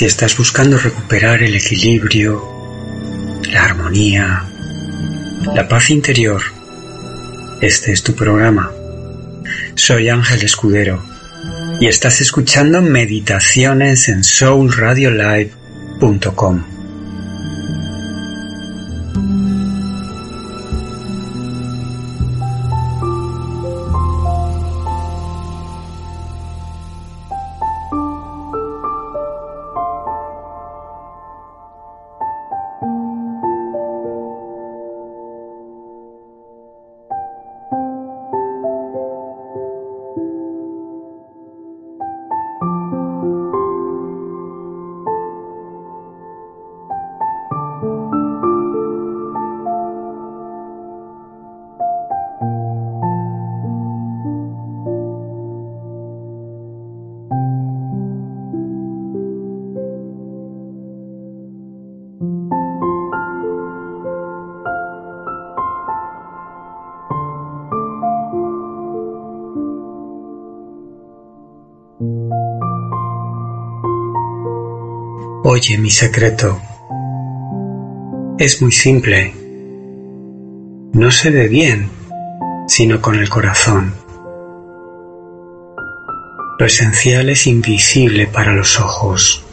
Si estás buscando recuperar el equilibrio, la armonía, la paz interior, este es tu programa. Soy Ángel Escudero y estás escuchando meditaciones en soulradiolive.com. Oye mi secreto. Es muy simple. No se ve bien, sino con el corazón. Lo esencial es invisible para los ojos.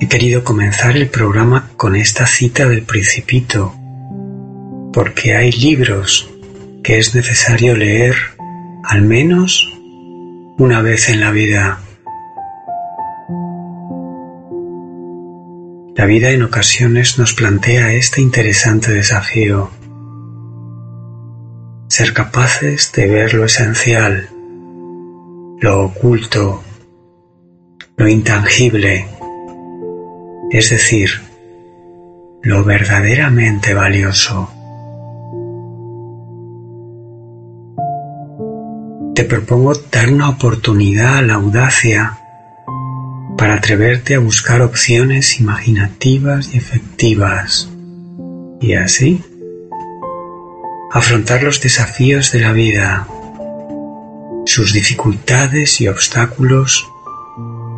He querido comenzar el programa con esta cita del principito, porque hay libros que es necesario leer al menos una vez en la vida. La vida en ocasiones nos plantea este interesante desafío. Ser capaces de ver lo esencial, lo oculto, lo intangible, es decir, lo verdaderamente valioso. Te propongo dar una oportunidad a la audacia para atreverte a buscar opciones imaginativas y efectivas y así afrontar los desafíos de la vida, sus dificultades y obstáculos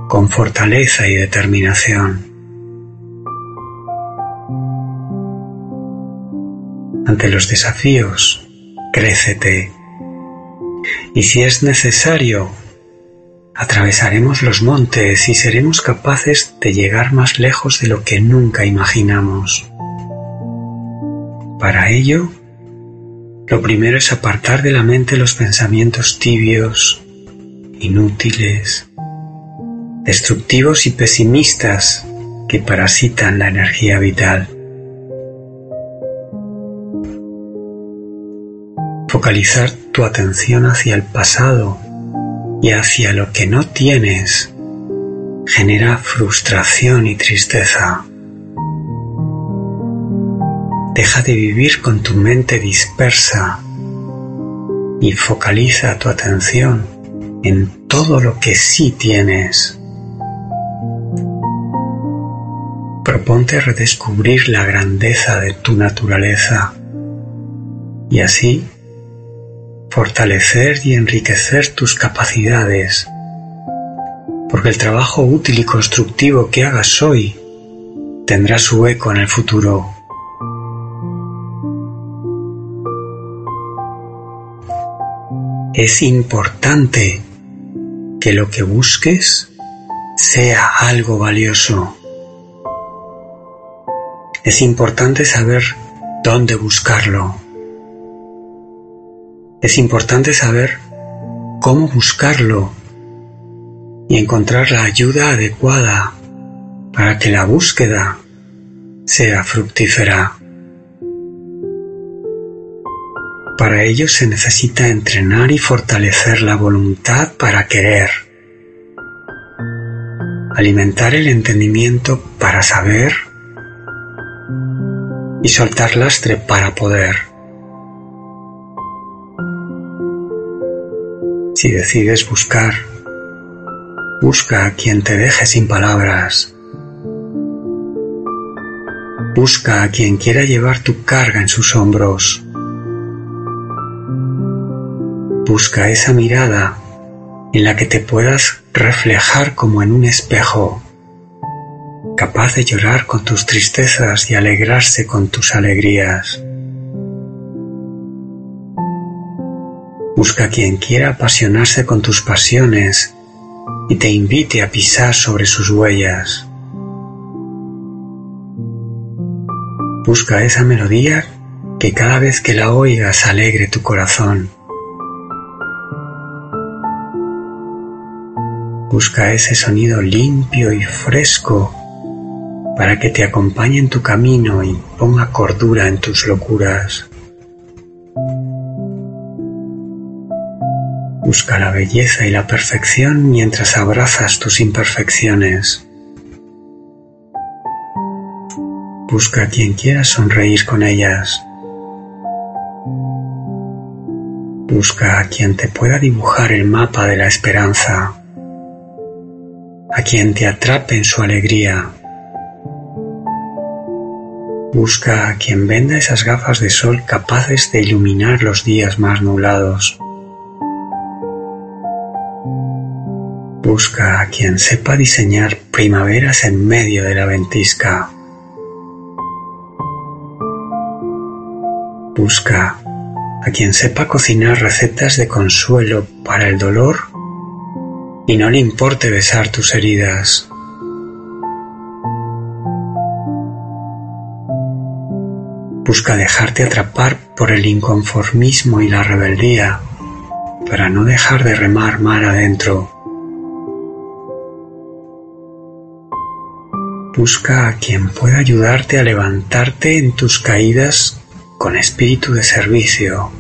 con fortaleza y determinación. Ante los desafíos, crécete y si es necesario, Atravesaremos los montes y seremos capaces de llegar más lejos de lo que nunca imaginamos. Para ello, lo primero es apartar de la mente los pensamientos tibios, inútiles, destructivos y pesimistas que parasitan la energía vital. Focalizar tu atención hacia el pasado y hacia lo que no tienes genera frustración y tristeza. Deja de vivir con tu mente dispersa y focaliza tu atención en todo lo que sí tienes. Proponte redescubrir la grandeza de tu naturaleza y así fortalecer y enriquecer tus capacidades, porque el trabajo útil y constructivo que hagas hoy tendrá su eco en el futuro. Es importante que lo que busques sea algo valioso. Es importante saber dónde buscarlo es importante saber cómo buscarlo y encontrar la ayuda adecuada para que la búsqueda sea fructífera. Para ello se necesita entrenar y fortalecer la voluntad para querer, alimentar el entendimiento para saber y soltar lastre para poder. Si decides buscar, busca a quien te deje sin palabras. Busca a quien quiera llevar tu carga en sus hombros. Busca esa mirada en la que te puedas reflejar como en un espejo, capaz de llorar con tus tristezas y alegrarse con tus alegrías. Busca quien quiera apasionarse con tus pasiones y te invite a pisar sobre sus huellas. Busca esa melodía que cada vez que la oigas alegre tu corazón. Busca ese sonido limpio y fresco para que te acompañe en tu camino y ponga cordura en tus locuras. Busca la belleza y la perfección mientras abrazas tus imperfecciones. Busca a quien quiera sonreír con ellas. Busca a quien te pueda dibujar el mapa de la esperanza, a quien te atrape en su alegría. Busca a quien venda esas gafas de sol capaces de iluminar los días más nublados. Busca a quien sepa diseñar primaveras en medio de la ventisca. Busca a quien sepa cocinar recetas de consuelo para el dolor y no le importe besar tus heridas. Busca dejarte atrapar por el inconformismo y la rebeldía para no dejar de remar mar adentro. Busca a quien pueda ayudarte a levantarte en tus caídas con espíritu de servicio,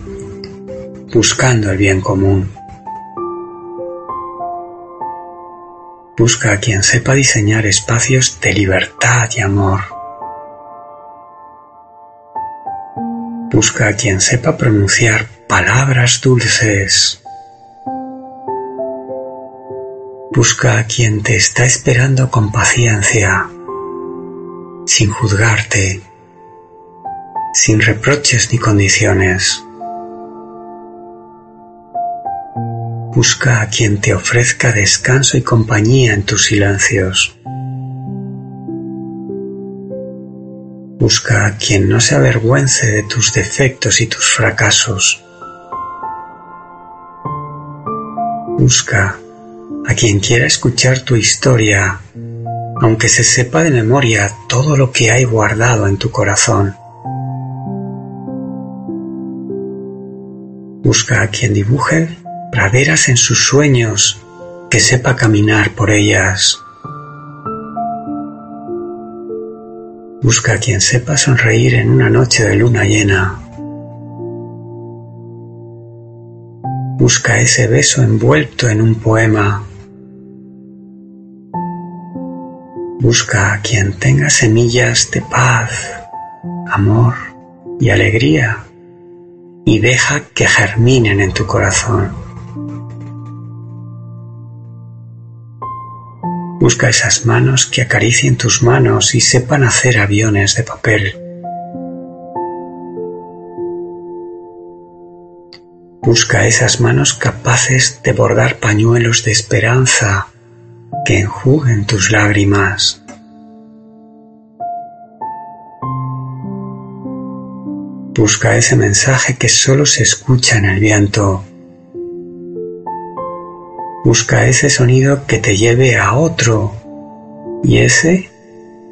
buscando el bien común. Busca a quien sepa diseñar espacios de libertad y amor. Busca a quien sepa pronunciar palabras dulces. Busca a quien te está esperando con paciencia, sin juzgarte sin reproches ni condiciones. Busca a quien te ofrezca descanso y compañía en tus silencios. Busca a quien no se avergüence de tus defectos y tus fracasos. Busca a quien quiera escuchar tu historia, aunque se sepa de memoria todo lo que hay guardado en tu corazón. Busca a quien dibuje praderas en sus sueños, que sepa caminar por ellas. Busca a quien sepa sonreír en una noche de luna llena. Busca ese beso envuelto en un poema. Busca a quien tenga semillas de paz, amor y alegría y deja que germinen en tu corazón. Busca esas manos que acaricien tus manos y sepan hacer aviones de papel. Busca esas manos capaces de bordar pañuelos de esperanza que enjuguen tus lágrimas. Busca ese mensaje que solo se escucha en el viento. Busca ese sonido que te lleve a otro y ese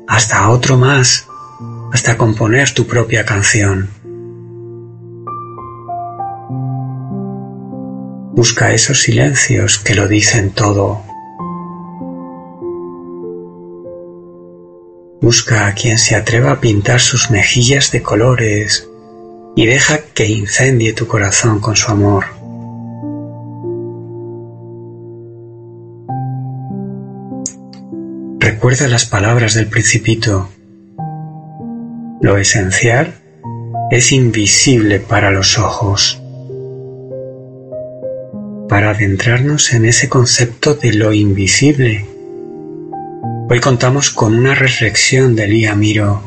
hasta otro más, hasta componer tu propia canción. Busca esos silencios que lo dicen todo. Busca a quien se atreva a pintar sus mejillas de colores y deja que incendie tu corazón con su amor. Recuerda las palabras del principito. Lo esencial es invisible para los ojos. Para adentrarnos en ese concepto de lo invisible, hoy contamos con una reflexión de Lía Miro.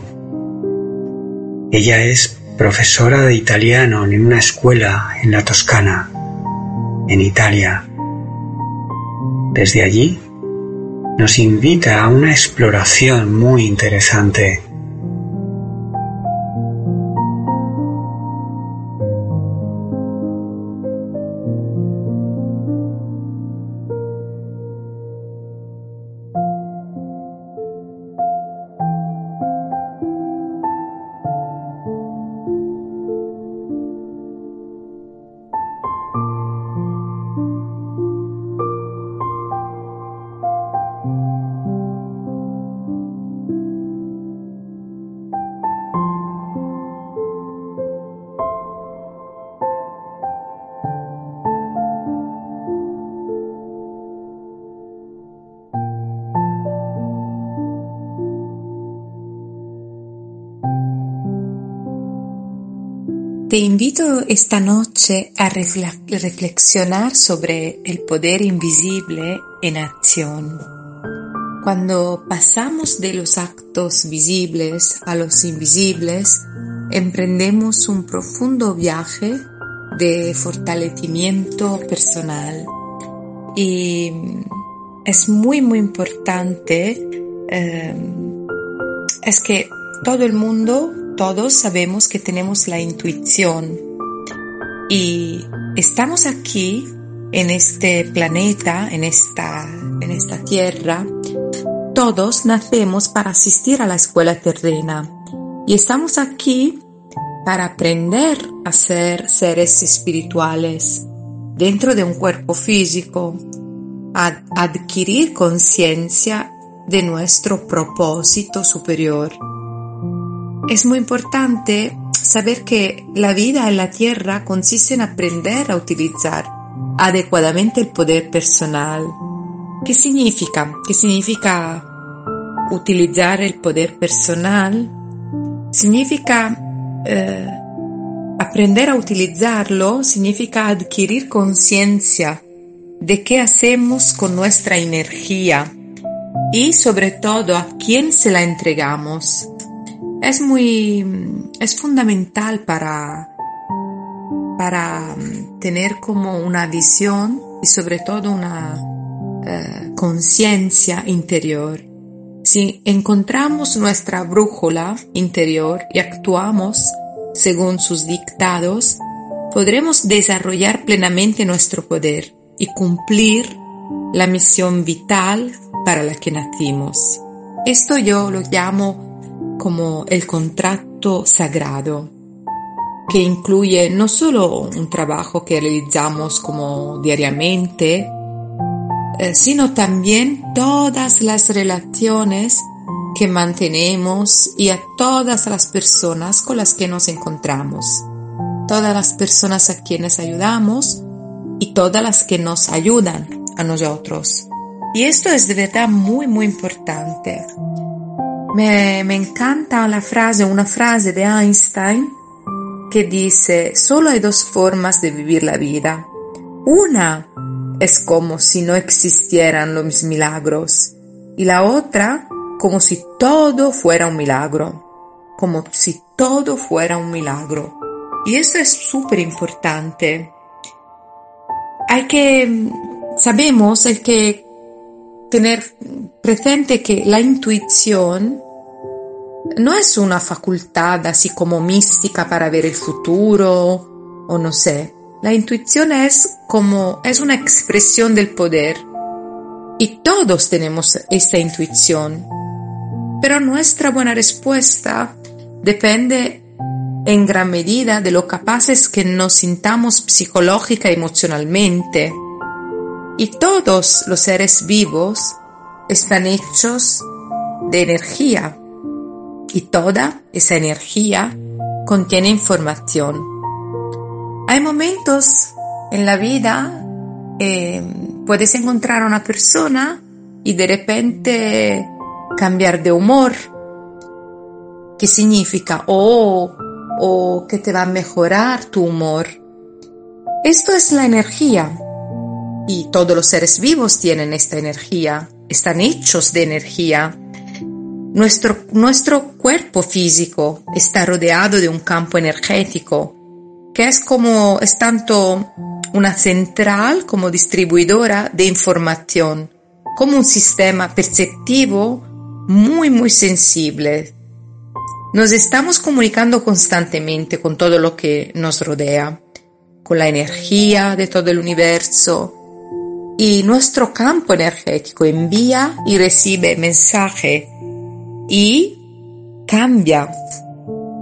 Ella es profesora de italiano en una escuela en la Toscana, en Italia. Desde allí nos invita a una exploración muy interesante Te invito esta noche a reflexionar sobre el poder invisible en acción. Cuando pasamos de los actos visibles a los invisibles, emprendemos un profundo viaje de fortalecimiento personal. Y es muy, muy importante, eh, es que todo el mundo todos sabemos que tenemos la intuición. Y estamos aquí en este planeta, en esta, en esta tierra. Todos nacemos para asistir a la escuela terrena. Y estamos aquí para aprender a ser seres espirituales dentro de un cuerpo físico, a adquirir conciencia de nuestro propósito superior es muy importante saber que la vida en la Tierra consiste en aprender a utilizar adecuadamente el poder personal. ¿Qué significa? ¿Qué significa utilizar el poder personal? Significa eh, aprender a utilizarlo, significa adquirir conciencia de qué hacemos con nuestra energía y sobre todo a quién se la entregamos es muy, es fundamental para, para mm, tener como una visión y sobre todo una eh, conciencia interior. Si encontramos nuestra brújula interior y actuamos según sus dictados, podremos desarrollar plenamente nuestro poder y cumplir la misión vital para la que nacimos. Esto yo lo llamo como el contrato sagrado, que incluye no solo un trabajo que realizamos como diariamente, eh, sino también todas las relaciones que mantenemos y a todas las personas con las que nos encontramos, todas las personas a quienes ayudamos y todas las que nos ayudan a nosotros. Y esto es de verdad muy, muy importante. Me, encanta la frase, una frase de Einstein que dice, solo hay dos formas de vivir la vida. Una es como si no existieran los milagros y la otra como si todo fuera un milagro, como si todo fuera un milagro. Y eso es súper importante. Hay que, sabemos, hay que tener presente que la intuición no es una facultad así como mística para ver el futuro o no sé. La intuición es como es una expresión del poder y todos tenemos esta intuición. Pero nuestra buena respuesta depende en gran medida de lo capaces que nos sintamos psicológica y emocionalmente y todos los seres vivos están hechos de energía y toda esa energía contiene información. Hay momentos en la vida eh, puedes encontrar a una persona y de repente cambiar de humor. ¿Qué significa? Oh, o que te va a mejorar tu humor. Esto es la energía y todos los seres vivos tienen esta energía, están hechos de energía. Nuestro, nuestro cuerpo físico está rodeado de un campo energético que es como, es tanto una central como distribuidora de información, como un sistema perceptivo muy, muy sensible. Nos estamos comunicando constantemente con todo lo que nos rodea, con la energía de todo el universo, y nuestro campo energético envía y recibe mensaje y cambia.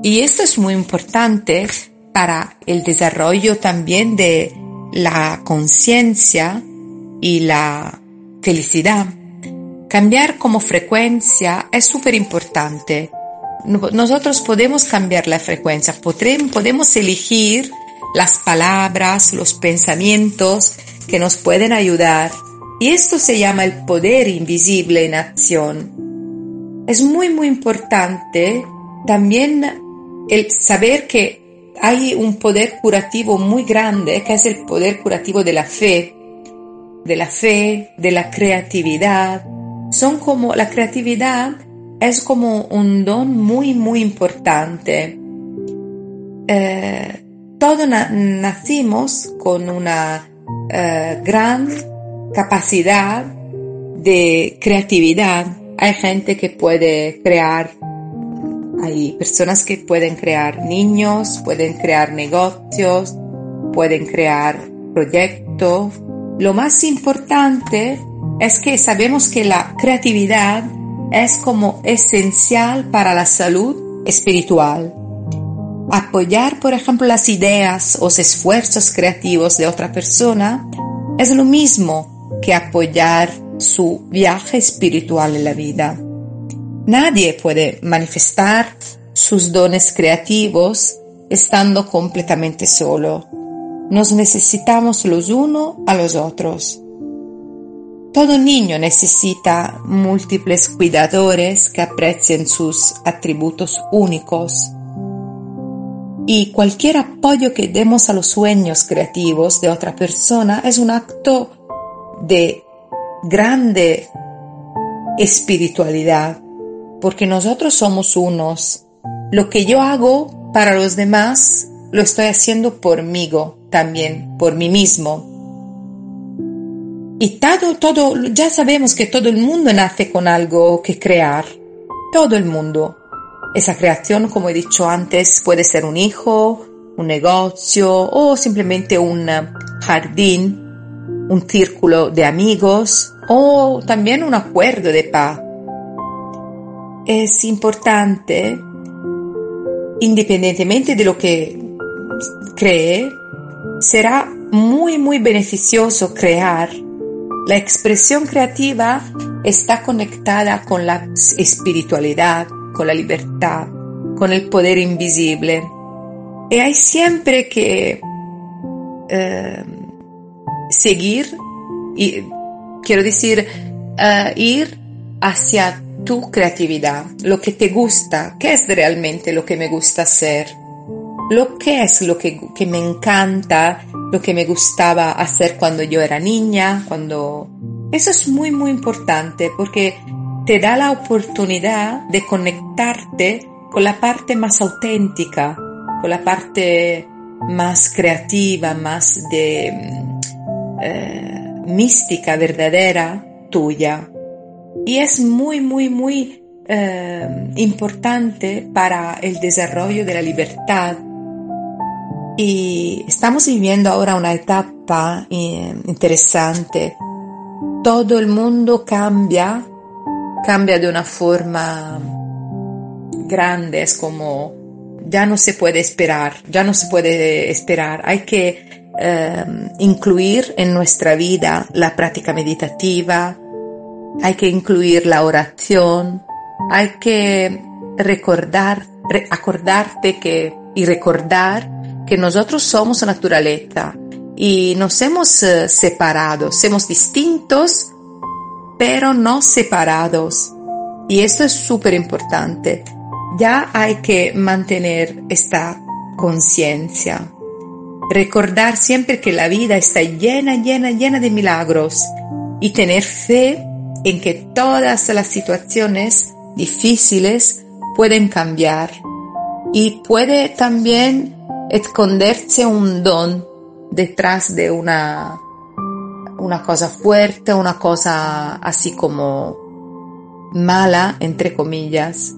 Y esto es muy importante para el desarrollo también de la conciencia y la felicidad. Cambiar como frecuencia es súper importante. Nosotros podemos cambiar la frecuencia, podemos elegir las palabras, los pensamientos que nos pueden ayudar. Y esto se llama el poder invisible en acción. Es muy, muy importante también el saber que hay un poder curativo muy grande, que es el poder curativo de la fe, de la fe, de la creatividad. Son como, la creatividad es como un don muy, muy importante. Eh, todos nacimos con una eh, gran capacidad de creatividad. Hay gente que puede crear, hay personas que pueden crear niños, pueden crear negocios, pueden crear proyectos. Lo más importante es que sabemos que la creatividad es como esencial para la salud espiritual. Apoyar, por ejemplo, las ideas o esfuerzos creativos de otra persona es lo mismo que apoyar su viaje espiritual en la vida. Nadie puede manifestar sus dones creativos estando completamente solo. Nos necesitamos los unos a los otros. Todo niño necesita múltiples cuidadores que aprecien sus atributos únicos y cualquier apoyo que demos a los sueños creativos de otra persona es un acto de grande espiritualidad, porque nosotros somos unos. Lo que yo hago para los demás, lo estoy haciendo por mí también, por mí mismo. Y todo, todo, ya sabemos que todo el mundo nace con algo que crear. Todo el mundo. Esa creación, como he dicho antes, puede ser un hijo, un negocio o simplemente un jardín, un círculo de amigos o también un acuerdo de paz. Es importante, independientemente de lo que cree, será muy, muy beneficioso crear. La expresión creativa está conectada con la espiritualidad, con la libertad, con el poder invisible. Y hay siempre que eh, seguir, y, quiero decir, eh, ir hacia tu creatividad, lo que te gusta, qué es realmente lo que me gusta hacer, lo que es lo que, que me encanta, lo que me gustaba hacer cuando yo era niña, cuando... Eso es muy, muy importante porque te da la oportunidad de conectarte con la parte más auténtica, con la parte más creativa, más de eh, mística, verdadera, tuya. Y es muy, muy, muy eh, importante para el desarrollo de la libertad. Y estamos viviendo ahora una etapa eh, interesante. Todo el mundo cambia cambia de una forma grande, es como ya no se puede esperar, ya no se puede esperar, hay que eh, incluir en nuestra vida la práctica meditativa, hay que incluir la oración, hay que recordar, acordarte que y recordar que nosotros somos naturaleza y nos hemos eh, separado, somos distintos pero no separados. Y esto es súper importante. Ya hay que mantener esta conciencia. Recordar siempre que la vida está llena, llena, llena de milagros y tener fe en que todas las situaciones difíciles pueden cambiar y puede también esconderse un don detrás de una, una cosa fuerte, una cosa así como mala, entre comillas.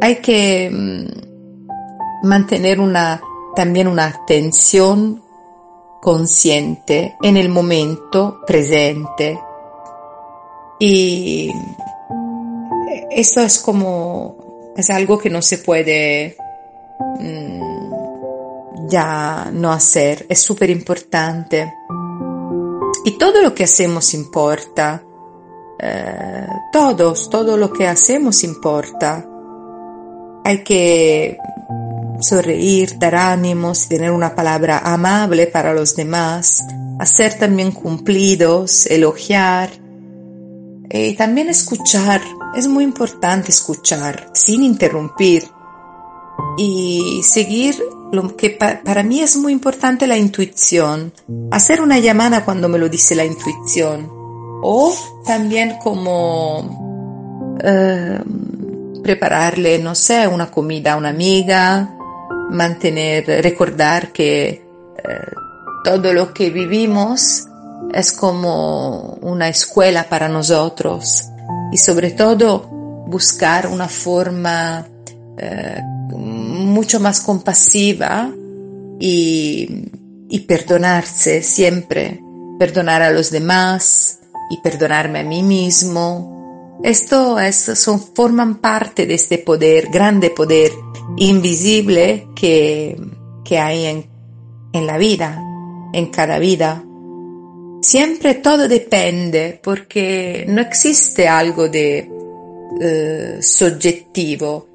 Hay que mm, mantener una, también una atención consciente en el momento presente. Y eso es como, es algo que no se puede mm, ya no hacer, es súper importante. Y todo lo que hacemos importa, eh, todos, todo lo que hacemos importa. Hay que sonreír, dar ánimos, tener una palabra amable para los demás, hacer también cumplidos, elogiar y también escuchar. Es muy importante escuchar sin interrumpir y seguir lo que para mí es muy importante la intuición. Hacer una llamada cuando me lo dice la intuición o también como eh, prepararle, no sé, una comida a una amiga, mantener, recordar que eh, todo lo que vivimos es como una escuela para nosotros y sobre todo buscar una forma eh, mucho más compasiva y, y perdonarse siempre, perdonar a los demás y perdonarme a mí mismo. Esto son, forman parte de este poder, grande poder invisible que, que hay en, en la vida, en cada vida. Siempre todo depende porque no existe algo de eh, subjetivo.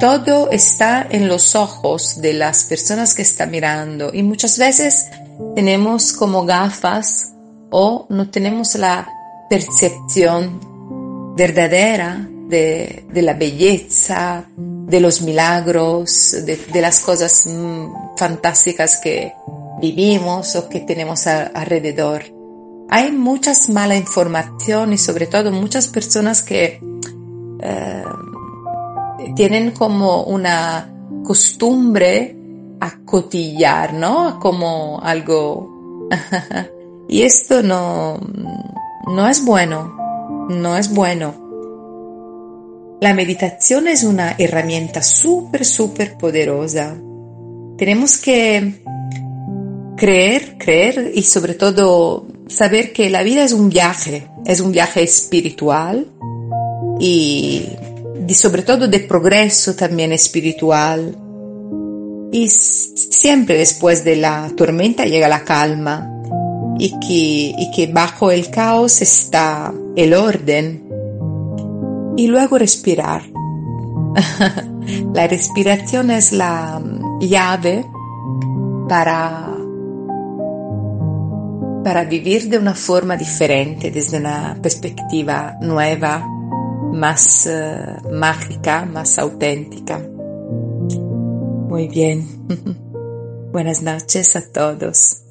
Todo está en los ojos de las personas que están mirando y muchas veces tenemos como gafas o no tenemos la percepción verdadera de, la belleza, de los milagros, de, las cosas mm, fantásticas que vivimos o que tenemos alrededor. Hay muchas mala información y sobre todo muchas personas que eh, tienen como una costumbre a cotillar, ¿no? Como algo... y esto no, no es bueno no es bueno. La meditación es una herramienta súper, súper poderosa. Tenemos que creer, creer y sobre todo saber que la vida es un viaje, es un viaje espiritual y, sobre todo de progreso también espiritual. Y siempre después de la tormenta llega la calma y que, y que bajo el caos está el orden y luego respirar. la respiración es la llave para, para vivir de una forma diferente, desde una perspectiva nueva, más eh, mágica, más auténtica. Muy bien. Buenas noches a todos.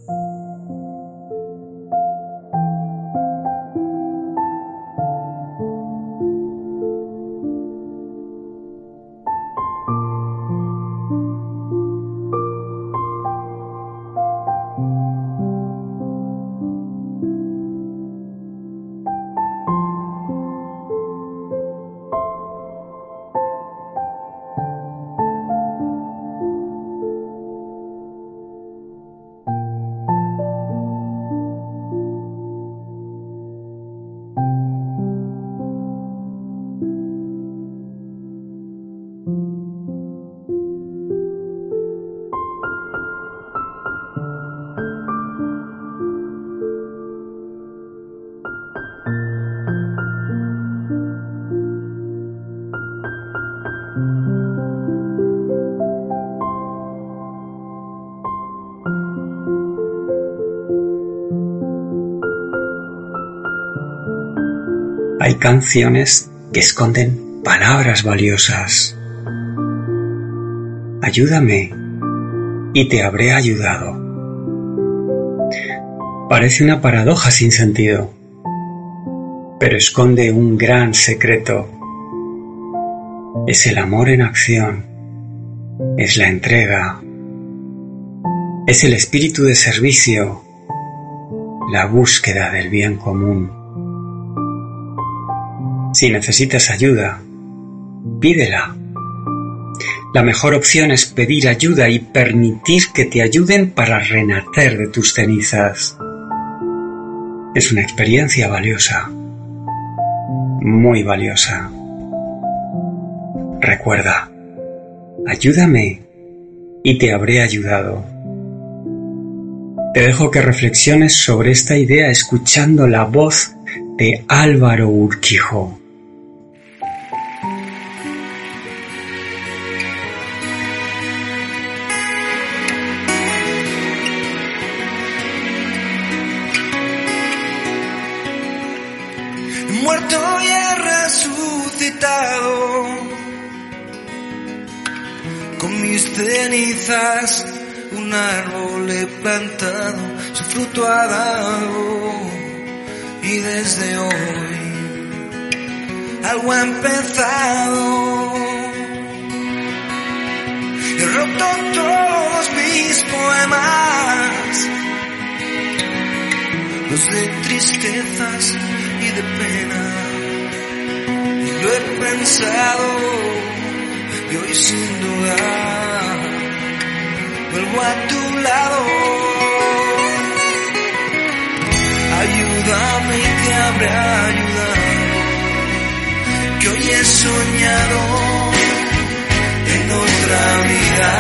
Canciones que esconden palabras valiosas. Ayúdame y te habré ayudado. Parece una paradoja sin sentido, pero esconde un gran secreto. Es el amor en acción, es la entrega, Es el espíritu de servicio, la búsqueda del bien común. Si necesitas ayuda, pídela. La mejor opción es pedir ayuda y permitir que te ayuden para renacer de tus cenizas. Es una experiencia valiosa, muy valiosa. Recuerda, ayúdame y te habré ayudado. Te dejo que reflexiones sobre esta idea escuchando la voz de Álvaro Urquijo. Un árbol he plantado, su fruto ha dado. Y desde hoy algo ha empezado. He roto todos mis poemas, los de tristezas y de pena, y lo he pensado y hoy sin duda vuelvo a tu lado. Ayúdame y te habré ayudado, que hoy he soñado en otra vida,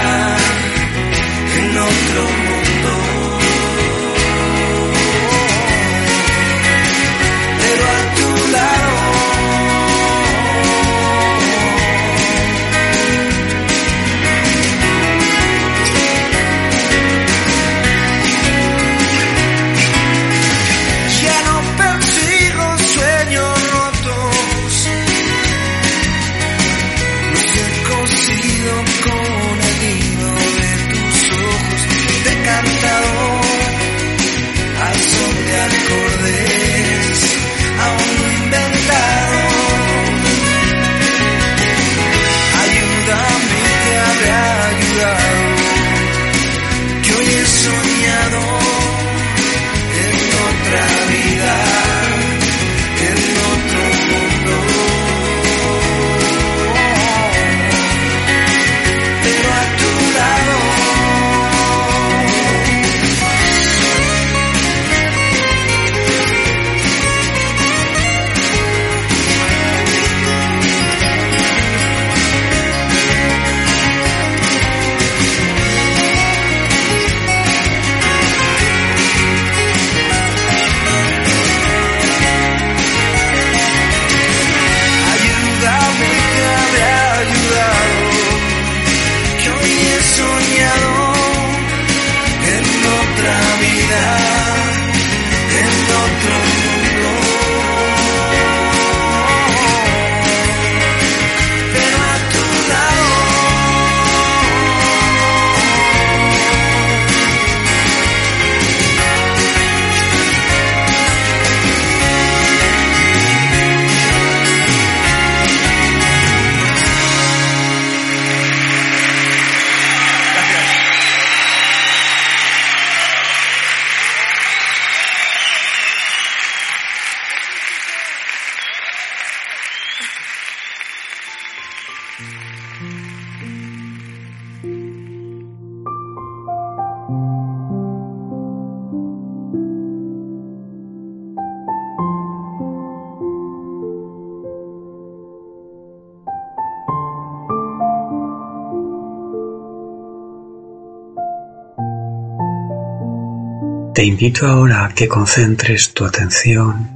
Te invito ahora a que concentres tu atención,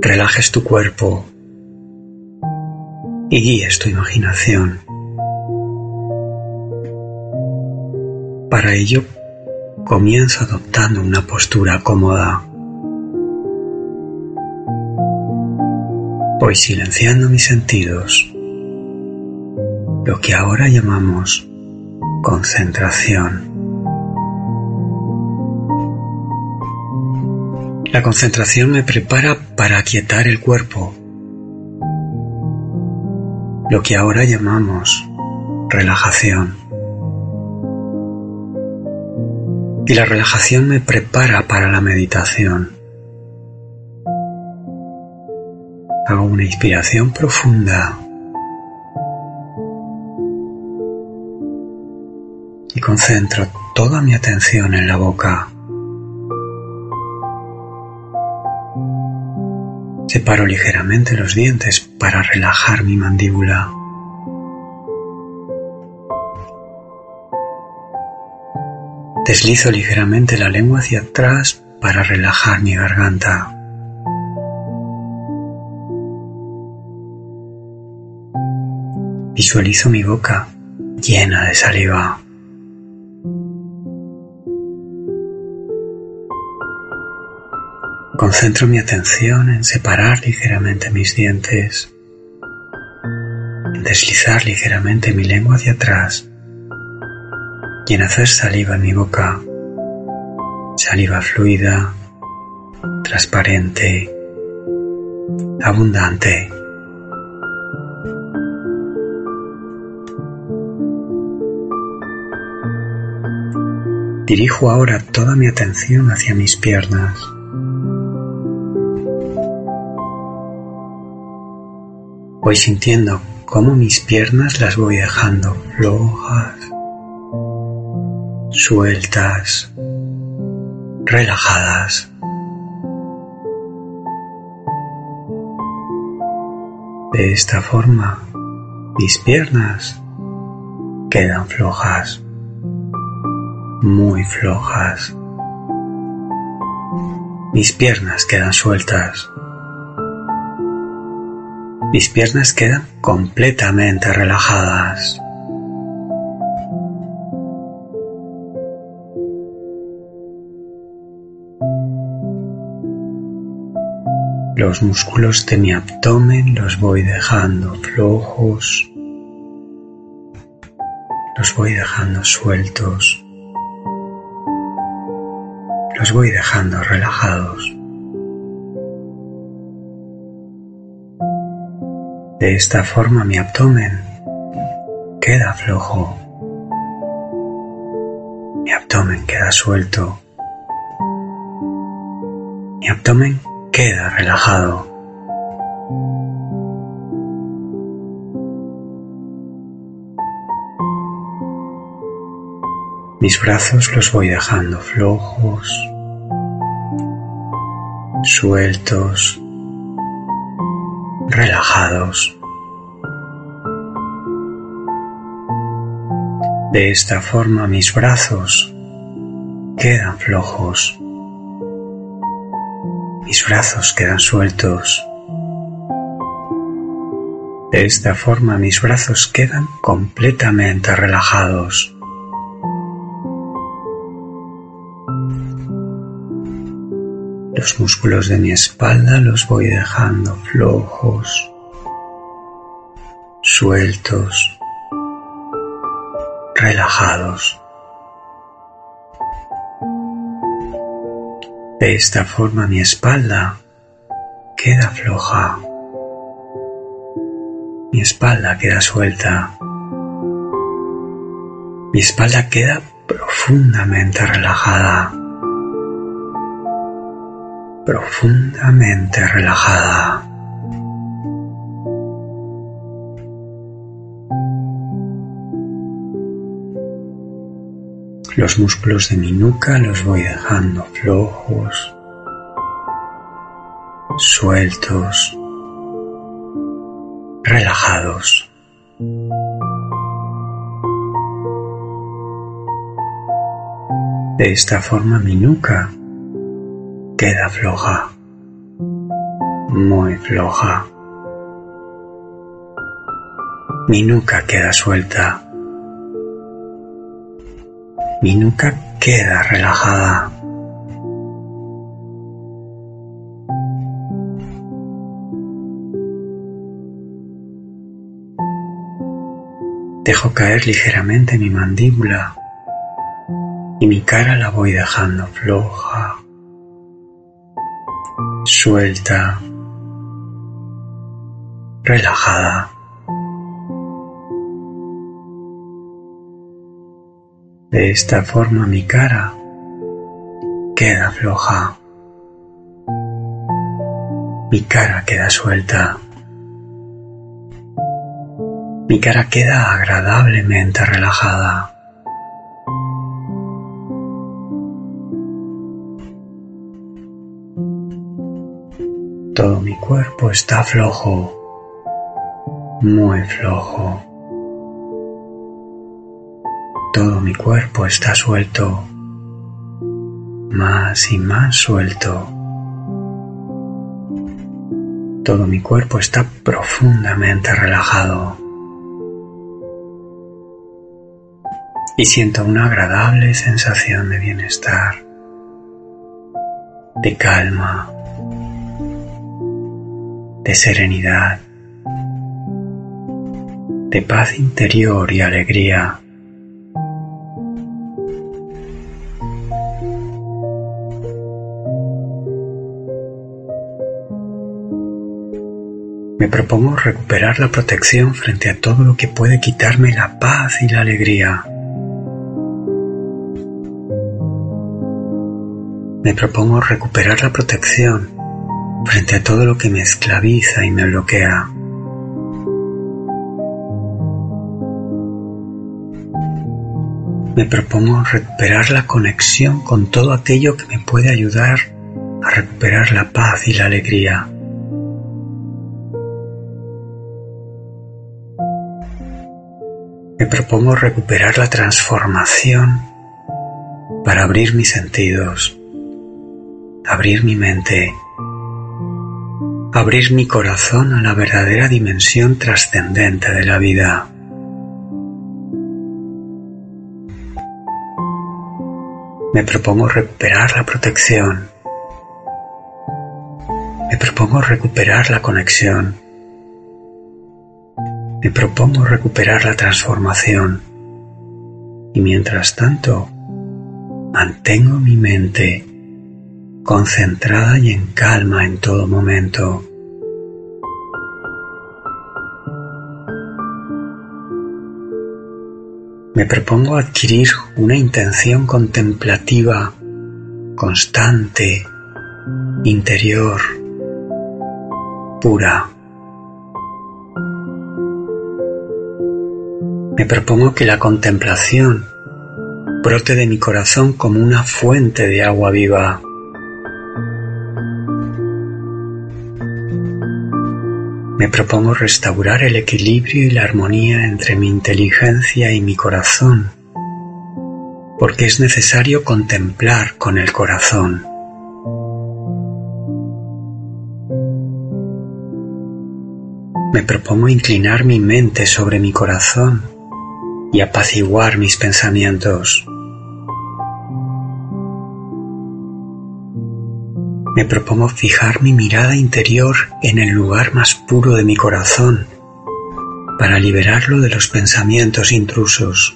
relajes tu cuerpo y guíes tu imaginación. Para ello, comienza adoptando una postura cómoda. Voy silenciando mis sentidos, lo que ahora llamamos concentración. La concentración me prepara para aquietar el cuerpo, lo que ahora llamamos relajación. Y la relajación me prepara para la meditación. Hago una inspiración profunda y concentro toda mi atención en la boca. Separo ligeramente los dientes para relajar mi mandíbula. Deslizo ligeramente la lengua hacia atrás para relajar mi garganta. Visualizo mi boca llena de saliva. Concentro mi atención en separar ligeramente mis dientes, en deslizar ligeramente mi lengua hacia atrás y en hacer saliva en mi boca, saliva fluida, transparente, abundante. Dirijo ahora toda mi atención hacia mis piernas. Voy sintiendo cómo mis piernas las voy dejando flojas, sueltas, relajadas. De esta forma, mis piernas quedan flojas, muy flojas. Mis piernas quedan sueltas. Mis piernas quedan completamente relajadas. Los músculos de mi abdomen los voy dejando flojos, los voy dejando sueltos, los voy dejando relajados. De esta forma mi abdomen queda flojo. Mi abdomen queda suelto. Mi abdomen queda relajado. Mis brazos los voy dejando flojos, sueltos, relajados. De esta forma mis brazos quedan flojos. Mis brazos quedan sueltos. De esta forma mis brazos quedan completamente relajados. Los músculos de mi espalda los voy dejando flojos, sueltos, relajados. De esta forma mi espalda queda floja. Mi espalda queda suelta. Mi espalda queda profundamente relajada profundamente relajada. Los músculos de mi nuca los voy dejando flojos, sueltos, relajados. De esta forma mi nuca queda floja, muy floja. Mi nuca queda suelta. Mi nuca queda relajada. Dejo caer ligeramente mi mandíbula y mi cara la voy dejando floja, suelta, relajada. De esta forma mi cara queda floja. Mi cara queda suelta. Mi cara queda agradablemente relajada. Todo mi cuerpo está flojo, muy flojo. Todo mi cuerpo está suelto, más y más suelto. Todo mi cuerpo está profundamente relajado. Y siento una agradable sensación de bienestar, de calma, de serenidad, de paz interior y alegría. Me propongo recuperar la protección frente a todo lo que puede quitarme la paz y la alegría. Me propongo recuperar la protección frente a todo lo que me esclaviza y me bloquea. Me propongo recuperar la conexión con todo aquello que me puede ayudar a recuperar la paz y la alegría. Me propongo recuperar la transformación para abrir mis sentidos, abrir mi mente abrir mi corazón a la verdadera dimensión trascendente de la vida. Me propongo recuperar la protección. Me propongo recuperar la conexión. Me propongo recuperar la transformación. Y mientras tanto, mantengo mi mente concentrada y en calma en todo momento. Me propongo adquirir una intención contemplativa, constante, interior, pura. Me propongo que la contemplación brote de mi corazón como una fuente de agua viva. Me propongo restaurar el equilibrio y la armonía entre mi inteligencia y mi corazón, porque es necesario contemplar con el corazón. Me propongo inclinar mi mente sobre mi corazón y apaciguar mis pensamientos. Me propongo fijar mi mirada interior en el lugar más puro de mi corazón para liberarlo de los pensamientos intrusos.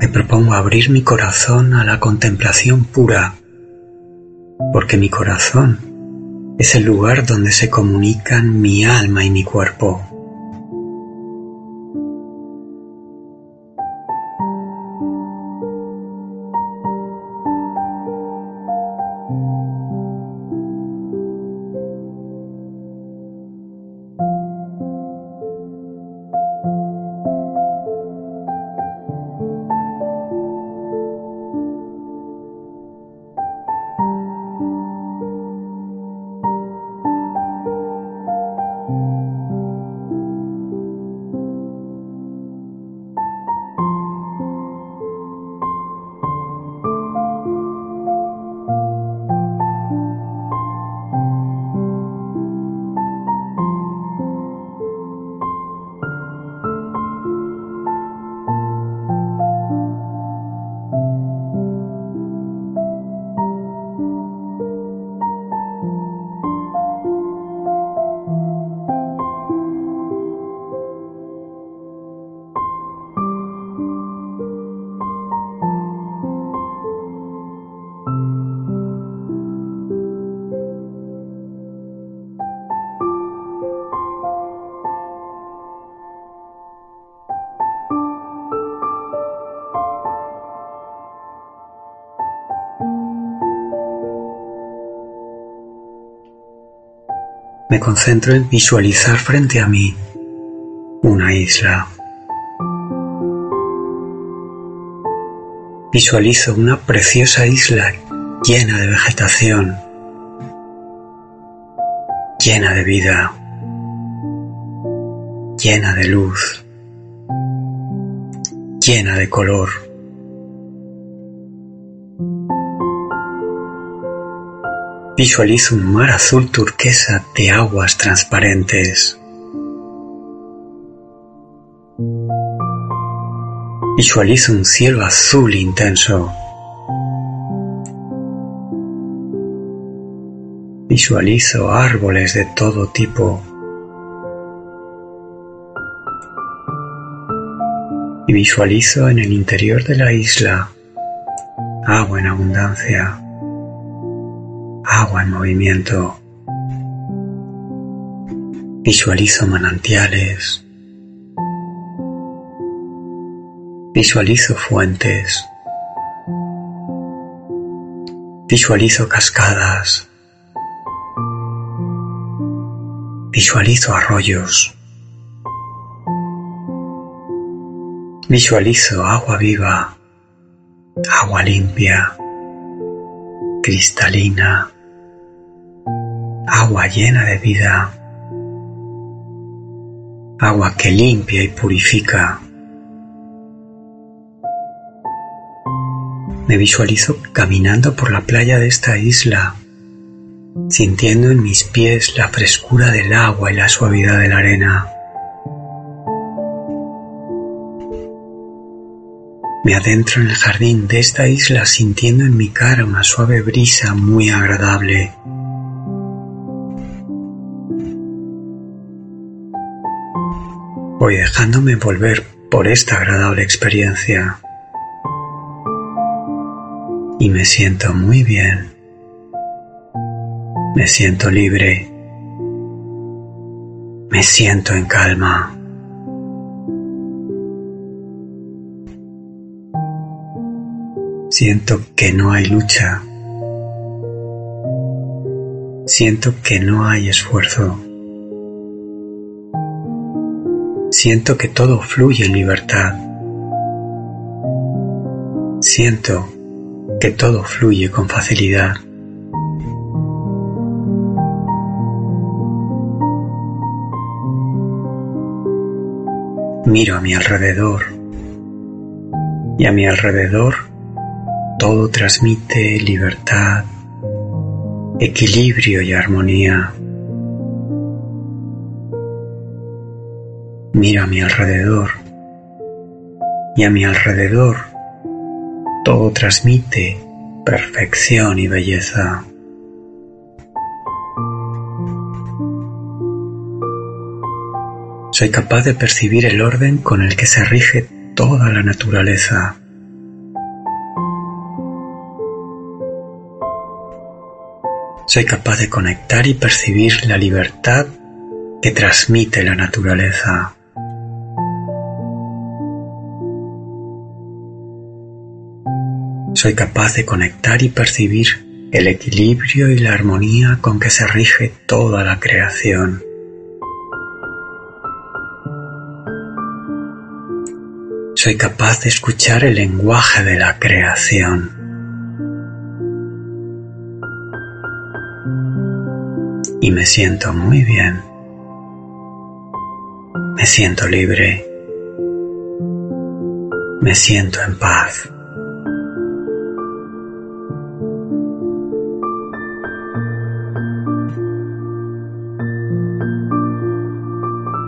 Me propongo abrir mi corazón a la contemplación pura, porque mi corazón es el lugar donde se comunican mi alma y mi cuerpo. Me concentro en visualizar frente a mí una isla. Visualizo una preciosa isla llena de vegetación, llena de vida, llena de luz, llena de color. Visualizo un mar azul turquesa de aguas transparentes. Visualizo un cielo azul intenso. Visualizo árboles de todo tipo. Y visualizo en el interior de la isla agua en abundancia, agua en movimiento. Visualizo manantiales, Visualizo fuentes. Visualizo cascadas. Visualizo arroyos. Visualizo agua viva, agua limpia, cristalina, agua llena de vida, agua que limpia y purifica. Me visualizo caminando por la playa de esta isla, sintiendo en mis pies la frescura del agua y la suavidad de la arena. Me adentro en el jardín de esta isla sintiendo en mi cara una suave brisa muy agradable. Voy dejándome envolver por esta agradable experiencia y me siento muy bien. Me siento libre. Me siento en calma. Siento que no hay lucha. Siento que no hay esfuerzo. Siento que todo fluye en libertad. Siento que todo fluye con facilidad. Miro a mi alrededor y a mi alrededor todo transmite libertad, equilibrio y armonía. Miro a mi alrededor y a mi alrededor todo transmite perfección y belleza. Soy capaz de percibir el orden con el que se rige toda la naturaleza. Soy capaz de conectar y percibir la libertad que transmite la naturaleza. Soy capaz de conectar y percibir el equilibrio y la armonía con que se rige toda la creación. Soy capaz de escuchar el lenguaje de la creación. Y me siento muy bien. Me siento libre. Me siento en paz.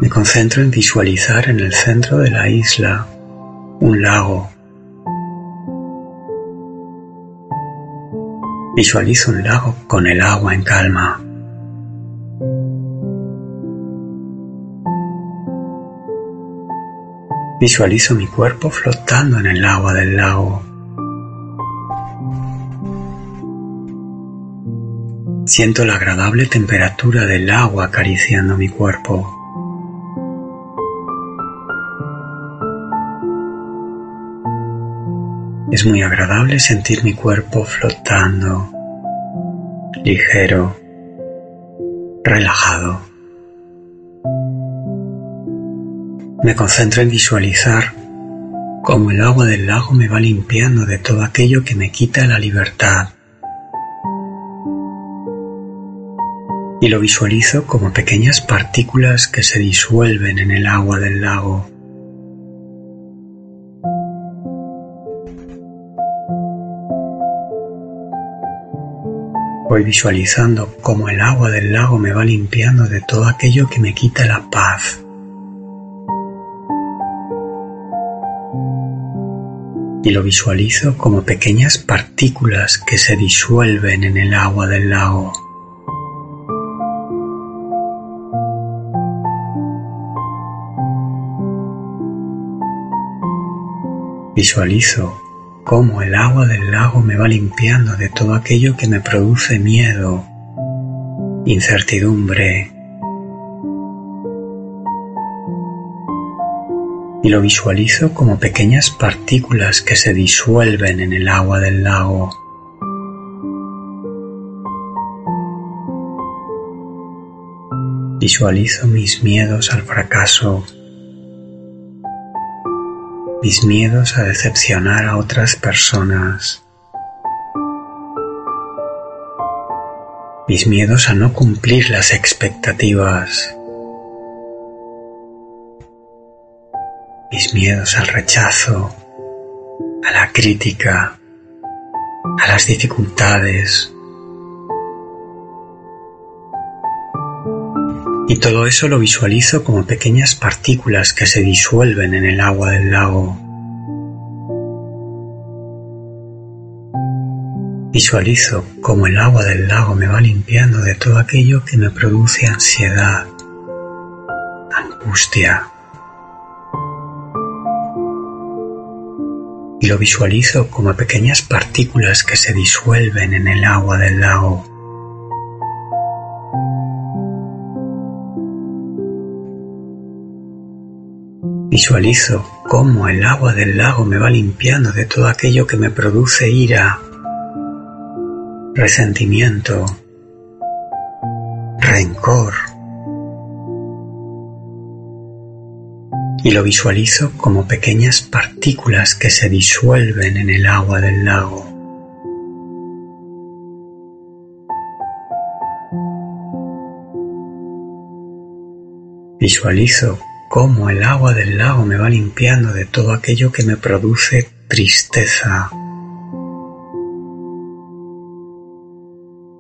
Me concentro en visualizar en el centro de la isla un lago. Visualizo un lago con el agua en calma. Visualizo mi cuerpo flotando en el agua del lago. Siento la agradable temperatura del agua acariciando mi cuerpo. Es muy agradable sentir mi cuerpo flotando, ligero, relajado. Me concentro en visualizar cómo el agua del lago me va limpiando de todo aquello que me quita la libertad. Y lo visualizo como pequeñas partículas que se disuelven en el agua del lago. Voy visualizando cómo el agua del lago me va limpiando de todo aquello que me quita la paz. Y lo visualizo como pequeñas partículas que se disuelven en el agua del lago. Visualizo cómo el agua del lago me va limpiando de todo aquello que me produce miedo, incertidumbre. Y lo visualizo como pequeñas partículas que se disuelven en el agua del lago. Visualizo mis miedos al fracaso, mis miedos a decepcionar a otras personas, mis miedos a no cumplir las expectativas, mis miedos al rechazo, a la crítica, a las dificultades. Y todo eso lo visualizo como pequeñas partículas que se disuelven en el agua del lago. Visualizo como el agua del lago me va limpiando de todo aquello que me produce ansiedad, angustia. Y lo visualizo como pequeñas partículas que se disuelven en el agua del lago. Visualizo cómo el agua del lago me va limpiando de todo aquello que me produce ira, resentimiento, rencor. Y lo visualizo como pequeñas partículas que se disuelven en el agua del lago. Visualizo cómo el agua del lago me va limpiando de todo aquello que me produce tristeza.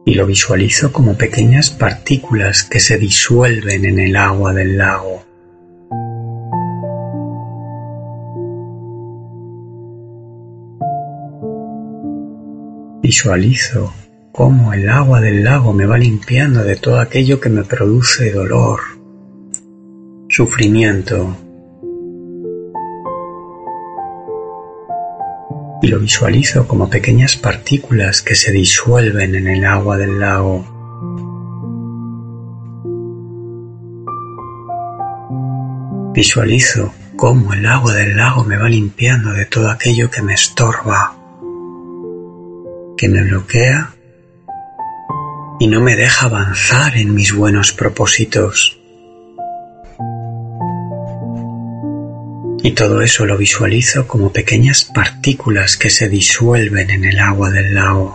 Y lo visualizo como pequeñas partículas que se disuelven en el agua del lago. Visualizo cómo el agua del lago me va limpiando de todo aquello que me produce dolor, sufrimiento. Y lo visualizo como pequeñas partículas que se disuelven en el agua del lago. Visualizo cómo el agua del lago me va limpiando de todo aquello que me estorba, que me bloquea y no me deja avanzar en mis buenos propósitos. Y todo eso lo visualizo como pequeñas partículas que se disuelven en el agua del lago.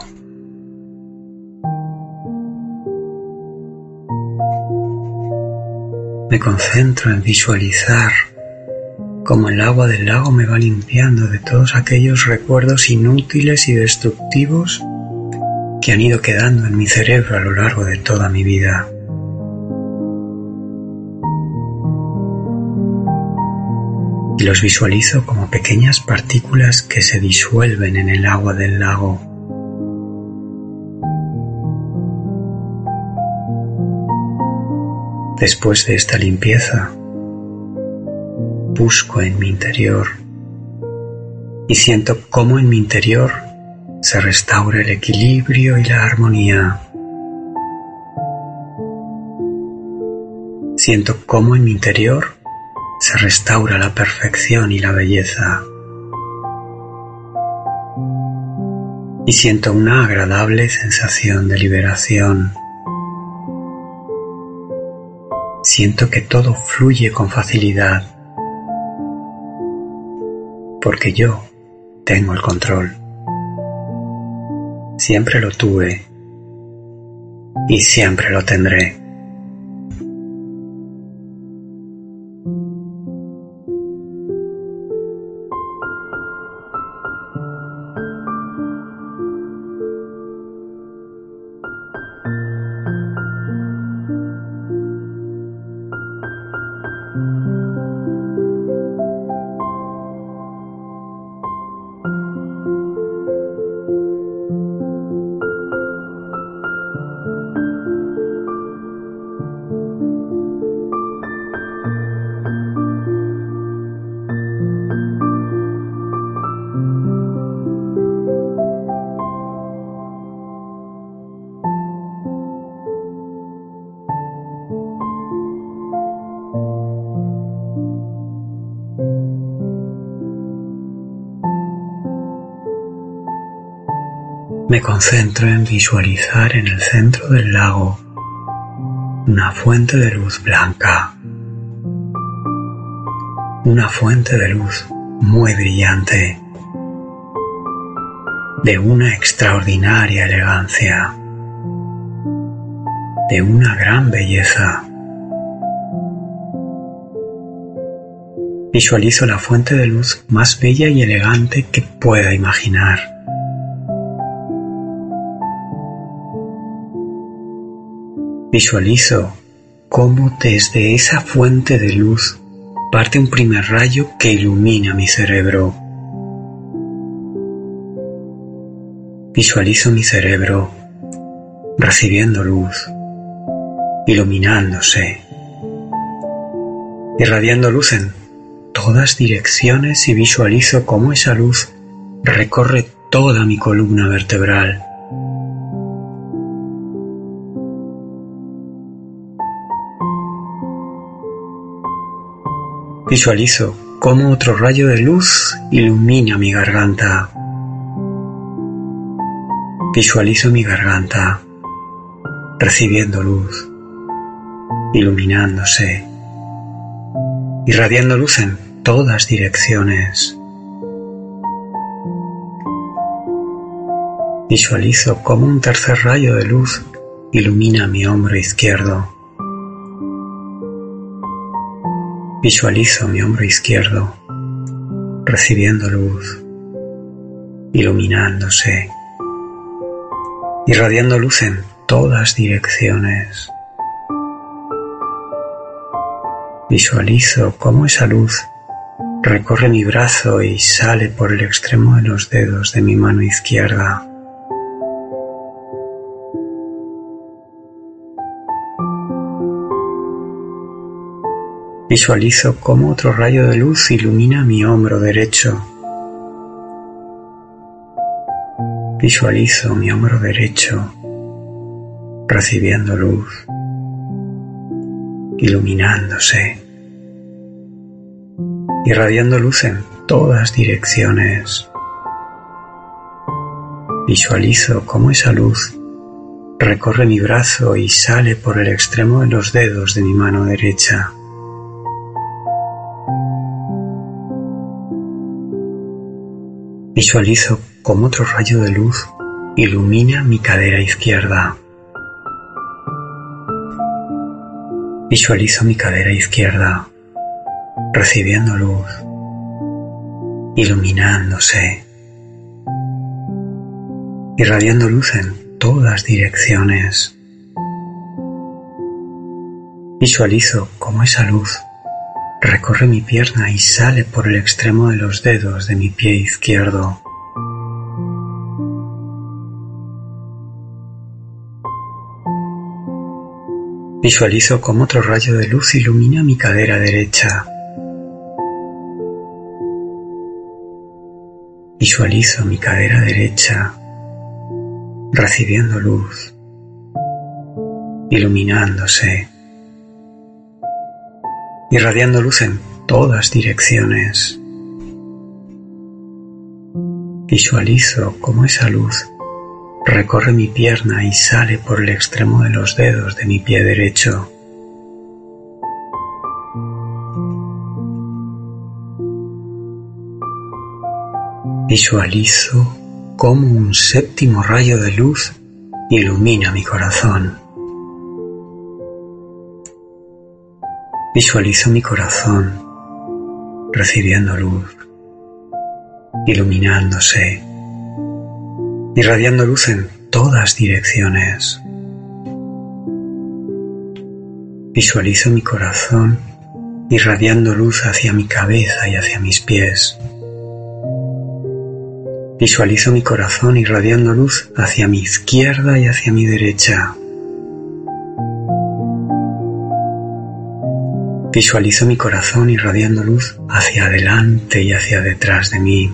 Me concentro en visualizar cómo el agua del lago me va limpiando de todos aquellos recuerdos inútiles y destructivos que han ido quedando en mi cerebro a lo largo de toda mi vida. Y los visualizo como pequeñas partículas que se disuelven en el agua del lago. Después de esta limpieza, busco en mi interior y siento cómo en mi interior se restaura el equilibrio y la armonía. Siento cómo en mi interior se restaura la perfección y la belleza. Y siento una agradable sensación de liberación. siento que todo fluye con facilidad, porque yo tengo el control. Siempre lo tuve y siempre lo tendré. Concentro en visualizar en el centro del lago una fuente de luz blanca, una fuente de luz muy brillante, de una extraordinaria elegancia, de una gran belleza. Visualizo la fuente de luz más bella y elegante que pueda imaginar. Visualizo cómo desde esa fuente de luz parte un primer rayo que ilumina mi cerebro. Visualizo mi cerebro recibiendo luz, iluminándose, irradiando luz en todas direcciones y visualizo cómo esa luz recorre toda mi columna vertebral Visualizo cómo otro rayo de luz ilumina mi garganta. Visualizo mi garganta recibiendo luz, iluminándose, irradiando luz en todas direcciones. Visualizo cómo un tercer rayo de luz ilumina mi hombro izquierdo. Visualizo mi hombro izquierdo recibiendo luz, iluminándose, irradiando luz en todas direcciones. Visualizo cómo esa luz recorre mi brazo y sale por el extremo de los dedos de mi mano izquierda. Visualizo cómo otro rayo de luz ilumina mi hombro derecho. Visualizo mi hombro derecho recibiendo luz, iluminándose, irradiando luz en todas direcciones. Visualizo cómo esa luz recorre mi brazo y sale por el extremo de los dedos de mi mano derecha. Visualizo cómo otro rayo de luz ilumina mi cadera izquierda. Visualizo mi cadera izquierda recibiendo luz, iluminándose, irradiando luz en todas direcciones. Visualizo cómo esa luz recorre mi pierna y sale por el extremo de los dedos de mi pie izquierdo. Visualizo cómo otro rayo de luz ilumina mi cadera derecha. Visualizo mi cadera derecha recibiendo luz, iluminándose irradiando luz en todas direcciones. Visualizo cómo esa luz recorre mi pierna y sale por el extremo de los dedos de mi pie derecho. Visualizo cómo un séptimo rayo de luz ilumina mi corazón. Visualizo mi corazón recibiendo luz, iluminándose, irradiando luz en todas direcciones. Visualizo mi corazón irradiando luz hacia mi cabeza y hacia mis pies. Visualizo mi corazón irradiando luz hacia mi izquierda y hacia mi derecha. Visualizo mi corazón irradiando luz hacia adelante y hacia detrás de mí.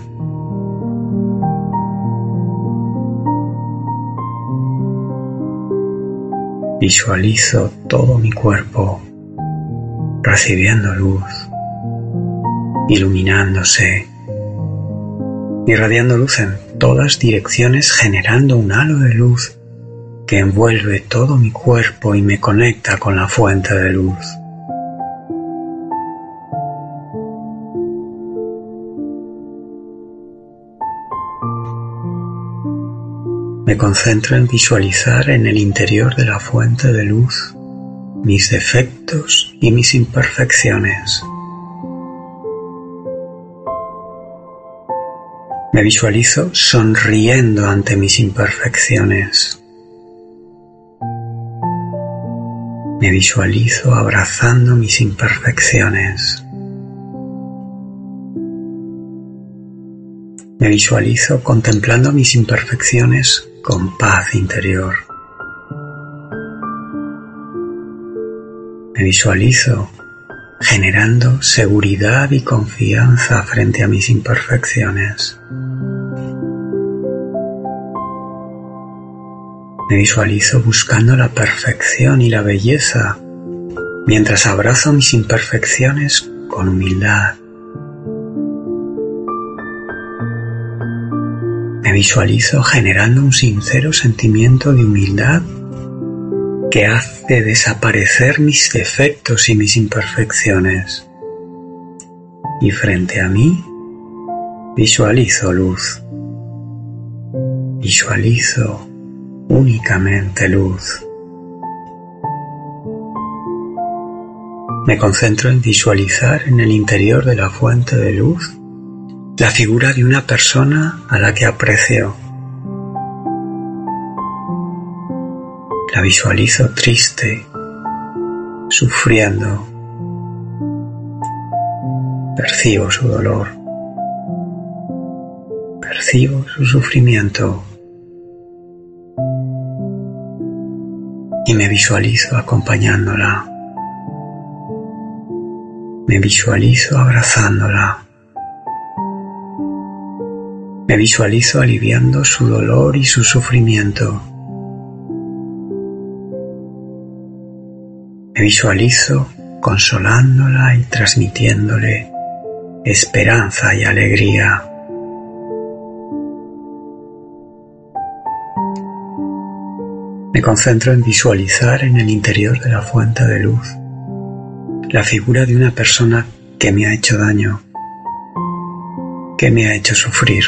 Visualizo todo mi cuerpo recibiendo luz, iluminándose, irradiando luz en todas direcciones, generando un halo de luz que envuelve todo mi cuerpo y me conecta con la fuente de luz. Me concentro en visualizar en el interior de la fuente de luz mis defectos y mis imperfecciones. Me visualizo sonriendo ante mis imperfecciones. Me visualizo abrazando mis imperfecciones. Me visualizo contemplando mis imperfecciones con paz interior. Me visualizo generando seguridad y confianza frente a mis imperfecciones. Me visualizo buscando la perfección y la belleza mientras abrazo mis imperfecciones con humildad. Me visualizo generando un sincero sentimiento de humildad que hace desaparecer mis defectos y mis imperfecciones. Y frente a mí visualizo luz. Visualizo únicamente luz. Me concentro en visualizar en el interior de la fuente de luz la figura de una persona a la que aprecio La visualizo triste, sufriendo. Percibo su dolor. Percibo su sufrimiento. Y me visualizo acompañándola. Me visualizo abrazándola. Me visualizo aliviando su dolor y su sufrimiento. Me visualizo consolándola y transmitiéndole esperanza y alegría. Me concentro en visualizar en el interior de la fuente de luz la figura de una persona que me ha hecho daño, que me ha hecho sufrir.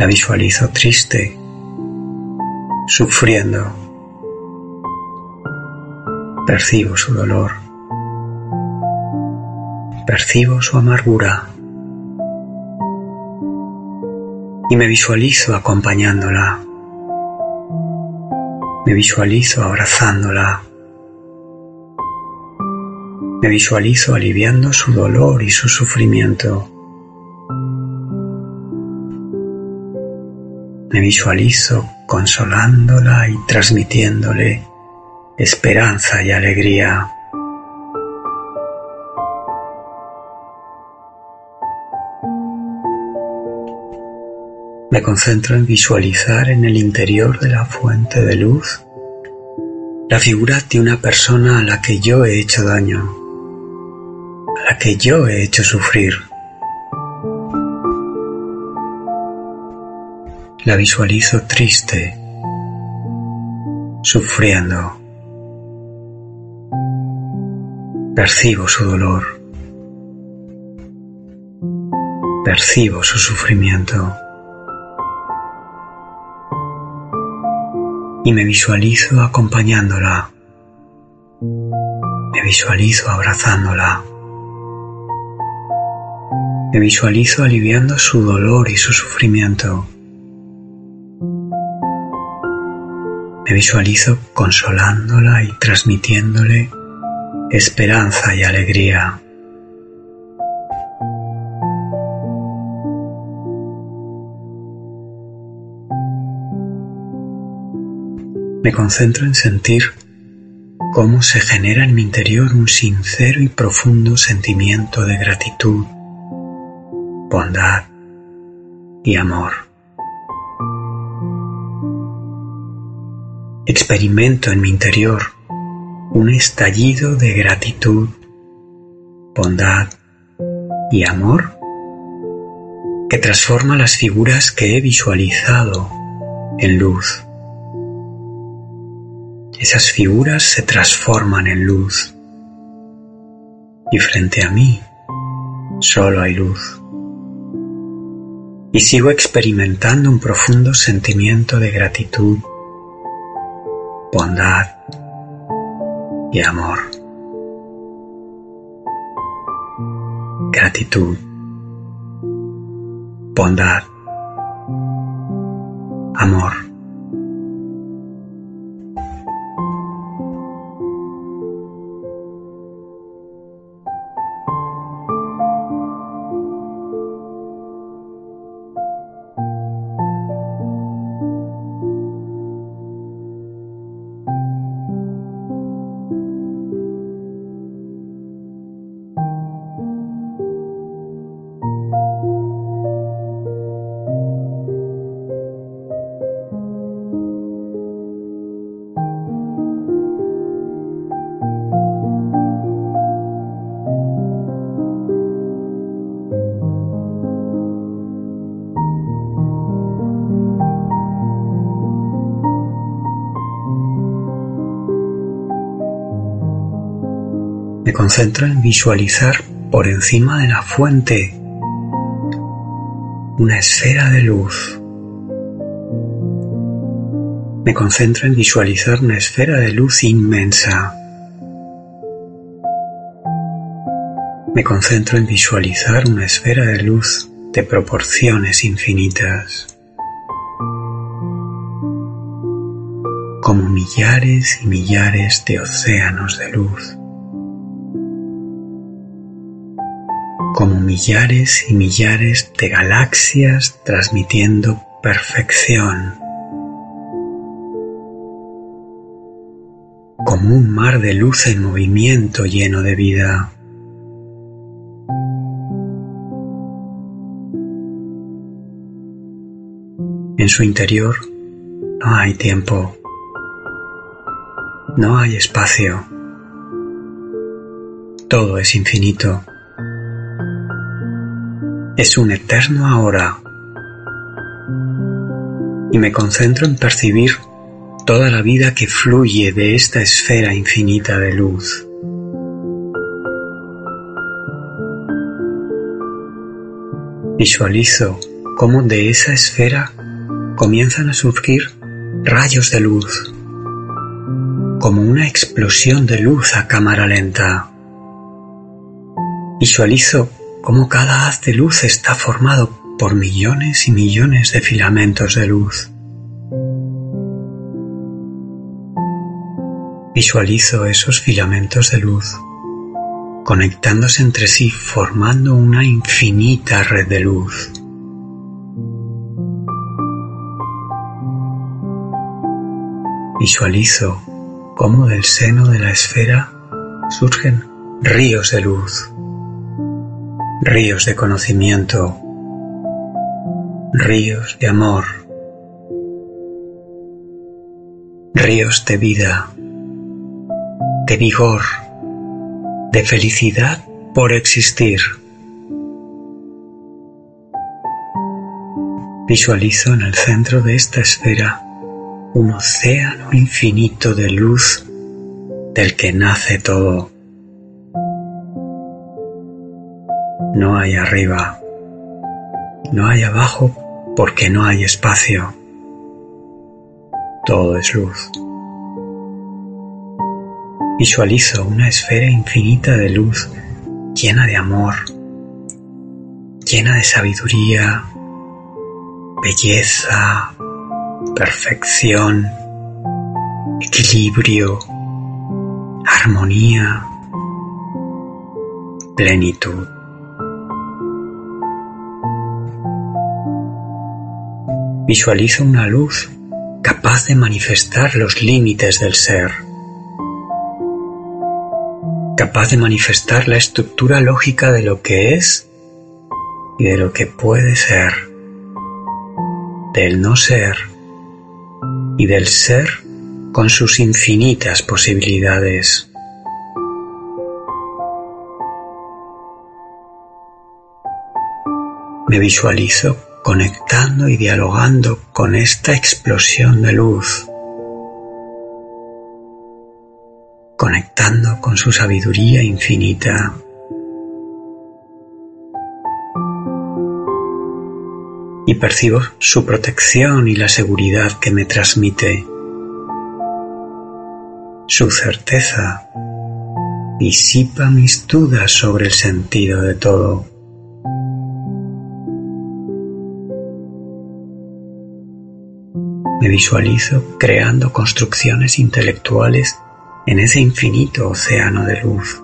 La visualizo triste, sufriendo. Percibo su dolor. Percibo su amargura. Y me visualizo acompañándola. Me visualizo abrazándola. Me visualizo aliviando su dolor y su sufrimiento. Me visualizo consolándola y transmitiéndole esperanza y alegría. Me concentro en visualizar en el interior de la fuente de luz la figura de una persona a la que yo he hecho daño, a la que yo he hecho sufrir. La visualizo triste, sufriendo. Percibo su dolor. percibo su sufrimiento y me visualizo acompañándola, me visualizo abrazándola, me visualizo aliviando su dolor y su sufrimiento. Me visualizo consolándola y transmitiéndole esperanza y alegría. Me concentro en sentir cómo se genera en mi interior un sincero y profundo sentimiento de gratitud, bondad y amor. Experimento en mi interior un estallido de gratitud, bondad y amor que transforma las figuras que he visualizado en luz. Esas figuras se transforman en luz y frente a mí solo hay luz. Y sigo experimentando un profundo sentimiento de gratitud, bondad y amor. Gratitud, bondad, amor. Me concentro en visualizar por encima de la fuente una esfera de luz. Me concentro en visualizar una esfera de luz inmensa. Me concentro en visualizar una esfera de luz de proporciones infinitas. como millares y millares de océanos de luz. Millares y millares de galaxias transmitiendo perfección, como un mar de luz en movimiento lleno de vida. En su interior no hay tiempo, no hay espacio, todo es infinito es un eterno ahora y me concentro en percibir toda la vida que fluye de esta esfera infinita de luz. Visualizo cómo de esa esfera comienzan a surgir rayos de luz, como una explosión de luz a cámara lenta. Visualizo cómo cada haz de luz está formado por millones y millones de filamentos de luz. Visualizo esos filamentos de luz conectándose entre sí formando una infinita red de luz. Visualizo cómo del seno de la esfera surgen ríos de luz ríos de conocimiento, ríos de amor, ríos de vida, de vigor, de felicidad por existir. Visualizo en el centro de esta esfera un océano infinito de luz del que nace todo. No hay arriba, No hay abajo porque no hay espacio. Todo es luz. Visualizo una esfera infinita de luz llena de amor, llena de sabiduría, belleza, perfección, equilibrio, armonía, plenitud. Visualizo una luz capaz de manifestar los límites del ser, capaz de manifestar la estructura lógica de lo que es y de lo que puede ser, del no ser y del ser con sus infinitas posibilidades. Me visualizo conectando y dialogando con esta explosión de luz, conectando con su sabiduría infinita. Y percibo su protección y la seguridad que me transmite. Su certeza disipa mis dudas sobre el sentido de todo. Me visualizo creando construcciones intelectuales en ese infinito océano de luz.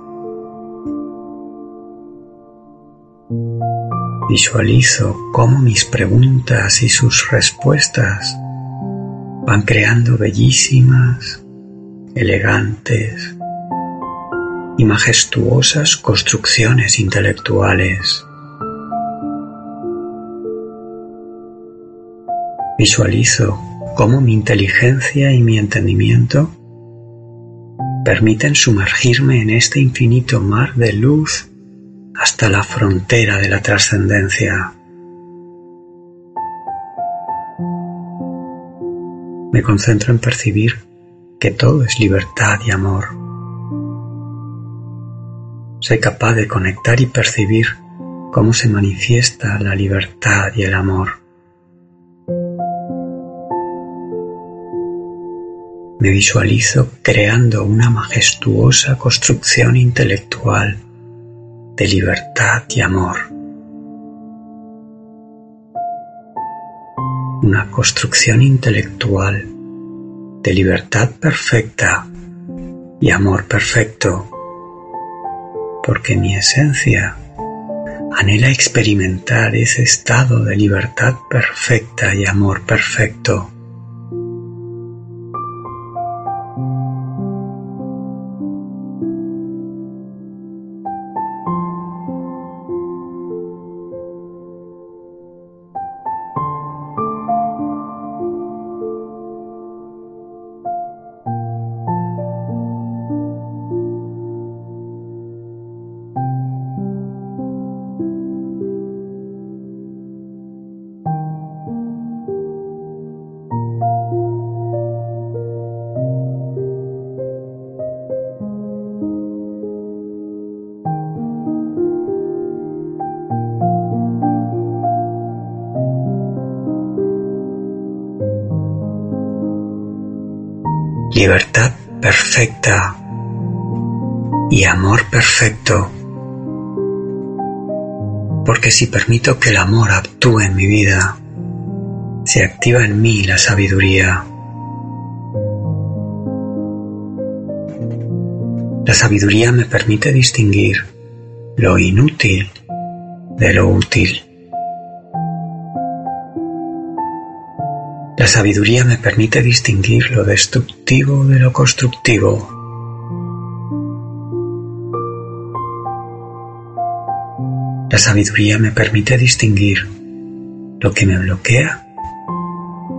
Visualizo cómo mis preguntas y sus respuestas van creando bellísimas, elegantes y majestuosas construcciones intelectuales. Visualizo cómo mi inteligencia y mi entendimiento permiten sumergirme en este infinito mar de luz hasta la frontera de la trascendencia. Me concentro en percibir que todo es libertad y amor. Soy capaz de conectar y percibir cómo se manifiesta la libertad y el amor. Me visualizo creando una majestuosa construcción intelectual de libertad y amor. Una construcción intelectual de libertad perfecta y amor perfecto, porque mi esencia anhela experimentar ese estado de libertad perfecta y amor perfecto. Libertad perfecta y amor perfecto. Porque si permito que el amor actúe en mi vida, se activa en mí la sabiduría. La sabiduría me permite distinguir lo inútil de lo útil. La sabiduría me permite distinguir lo destructivo de lo constructivo. La sabiduría me permite distinguir lo que me bloquea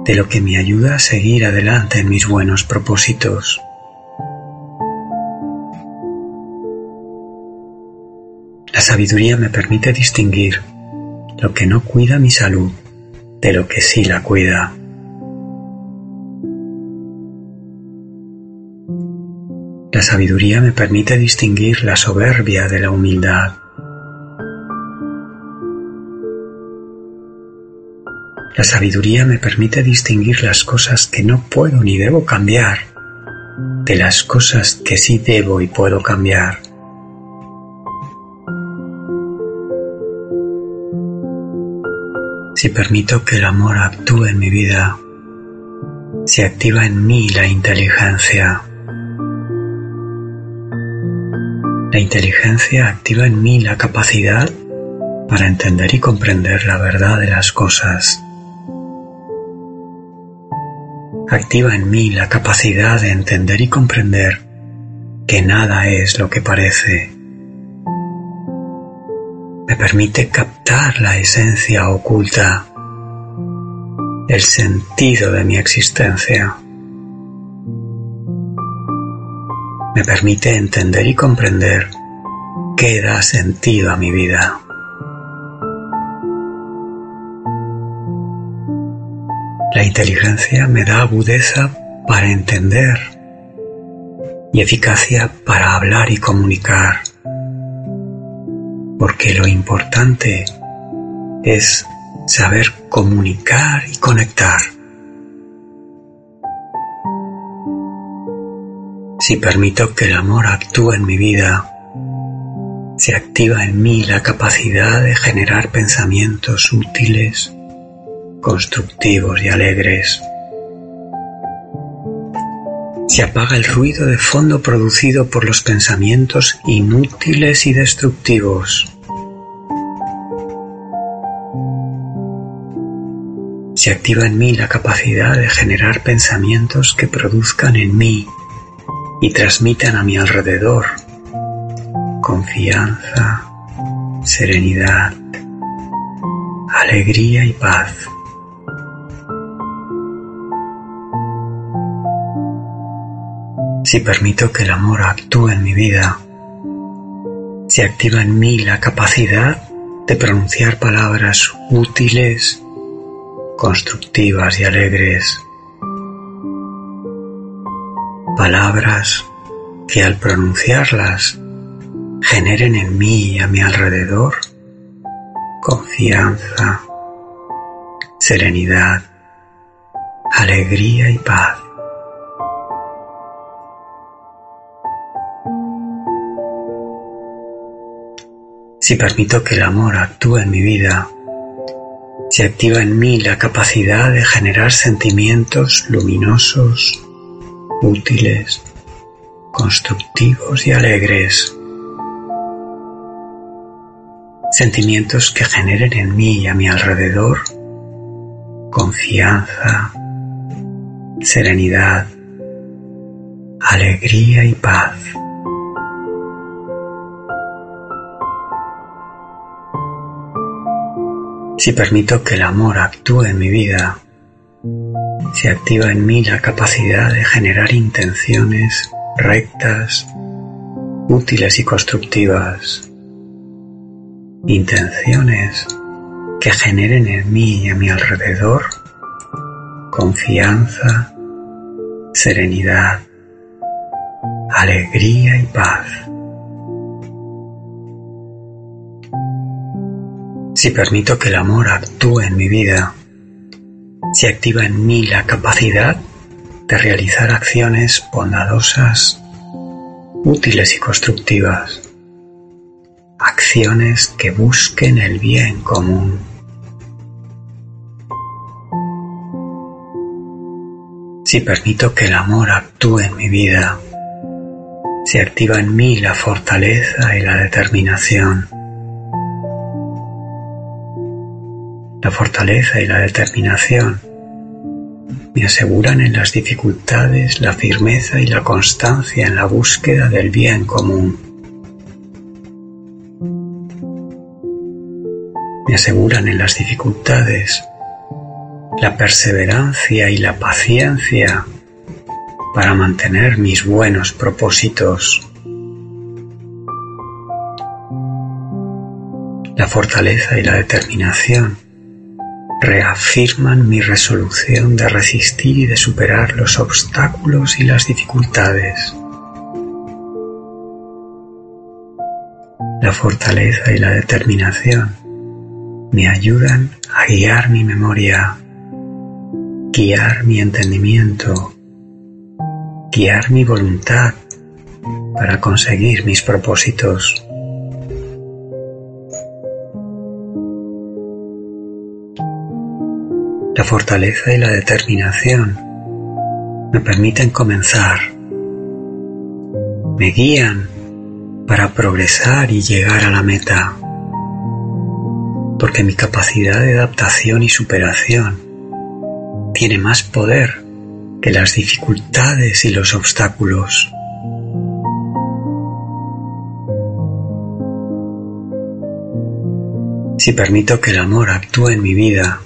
de lo que me ayuda a seguir adelante en mis buenos propósitos. La sabiduría me permite distinguir lo que no cuida mi salud de lo que sí la cuida. La sabiduría me permite distinguir la soberbia de la humildad. La sabiduría me permite distinguir las cosas que no puedo ni debo cambiar de las cosas que sí debo y puedo cambiar. Si permito que el amor actúe en mi vida, se activa en mí la inteligencia. La inteligencia activa en mí la capacidad para entender y comprender la verdad de las cosas. Activa en mí la capacidad de entender y comprender que nada es lo que parece. Me permite captar la esencia oculta, el sentido de mi existencia. Me permite entender y comprender qué da sentido a mi vida. La inteligencia me da agudeza para entender y eficacia para hablar y comunicar, porque lo importante es saber comunicar y conectar. Si permito que el amor actúe en mi vida, se activa en mí la capacidad de generar pensamientos útiles constructivos y alegres. Se apaga el ruido de fondo producido por los pensamientos inútiles y destructivos. Se activa en mí la capacidad de generar pensamientos que produzcan en mí y transmitan a mi alrededor confianza, serenidad, alegría y paz. Si permito que el amor actúe en mi vida, se activa en mí la capacidad de pronunciar palabras útiles, constructivas y alegres. Palabras que al pronunciarlas generen en mí y a mi alrededor confianza, serenidad, alegría y paz. Si permito que el amor actúe en mi vida, se activa en mí la capacidad de generar sentimientos luminosos, útiles, constructivos y alegres. Sentimientos que generen en mí y a mi alrededor confianza, serenidad, alegría y paz. Si permito que el amor actúe en mi vida, se activa en mí la capacidad de generar intenciones rectas, útiles y constructivas. Intenciones que generen en mí y a mi alrededor confianza, serenidad, alegría y paz. Si permito que el amor actúe en mi vida, se activa en mí la capacidad de realizar acciones bondadosas, útiles y constructivas, acciones que busquen el bien común. Si permito que el amor actúe en mi vida, se activa en mí la fortaleza y la determinación La fortaleza y la determinación me aseguran en las dificultades la firmeza y la constancia en la búsqueda del bien común. Me aseguran en las dificultades la perseverancia y la paciencia para mantener mis buenos propósitos. La fortaleza y la determinación reafirman mi resolución de resistir y de superar los obstáculos y las dificultades. La fortaleza y la determinación me ayudan a guiar mi memoria, guiar mi entendimiento, guiar mi voluntad para conseguir mis propósitos. La fortaleza y la determinación me permiten comenzar, me guían para progresar y llegar a la meta, porque mi capacidad de adaptación y superación tiene más poder que las dificultades y los obstáculos. Si permito que el amor actúe en mi vida,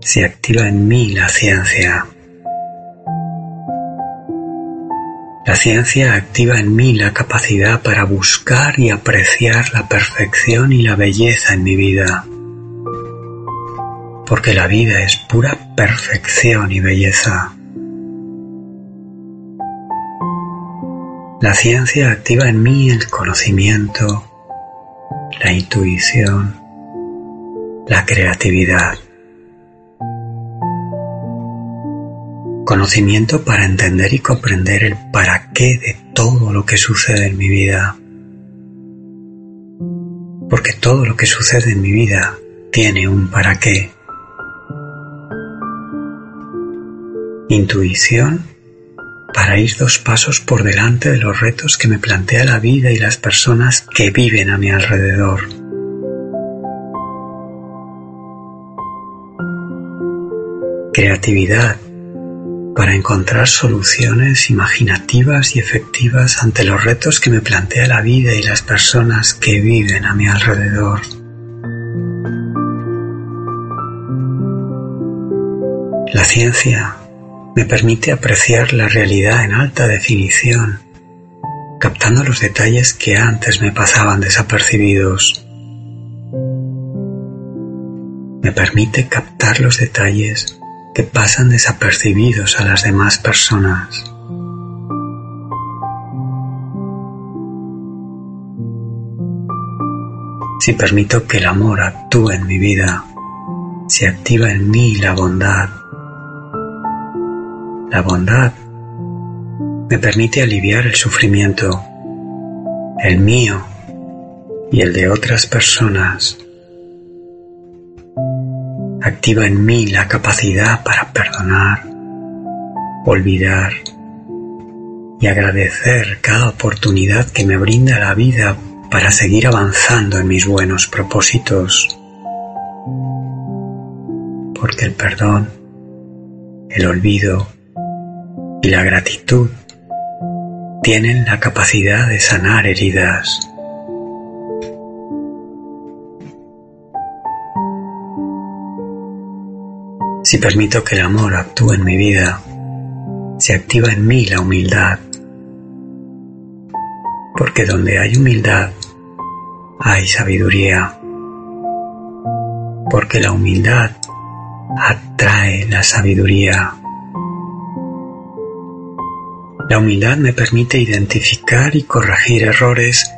se activa en mí la ciencia. La ciencia activa en mí la capacidad para buscar y apreciar la perfección y la belleza en mi vida. Porque la vida es pura perfección y belleza. La ciencia activa en mí el conocimiento, la intuición, la creatividad. Conocimiento para entender y comprender el para qué de todo lo que sucede en mi vida. Porque todo lo que sucede en mi vida tiene un para qué. Intuición para ir dos pasos por delante de los retos que me plantea la vida y las personas que viven a mi alrededor. Creatividad para encontrar soluciones imaginativas y efectivas ante los retos que me plantea la vida y las personas que viven a mi alrededor. La ciencia me permite apreciar la realidad en alta definición, captando los detalles que antes me pasaban desapercibidos. Me permite captar los detalles que pasan desapercibidos a las demás personas. Si permito que el amor actúe en mi vida, se activa en mí la bondad. La bondad me permite aliviar el sufrimiento, el mío y el de otras personas activa en mí la capacidad para perdonar, olvidar y agradecer cada oportunidad que me brinda la vida para seguir avanzando en mis buenos propósitos. Porque el perdón, el olvido y la gratitud tienen la capacidad de sanar heridas Si permito que el amor actúe en mi vida, se activa en mí la humildad. Porque donde hay humildad, hay sabiduría. Porque la humildad atrae la sabiduría. La humildad me permite identificar y corregir errores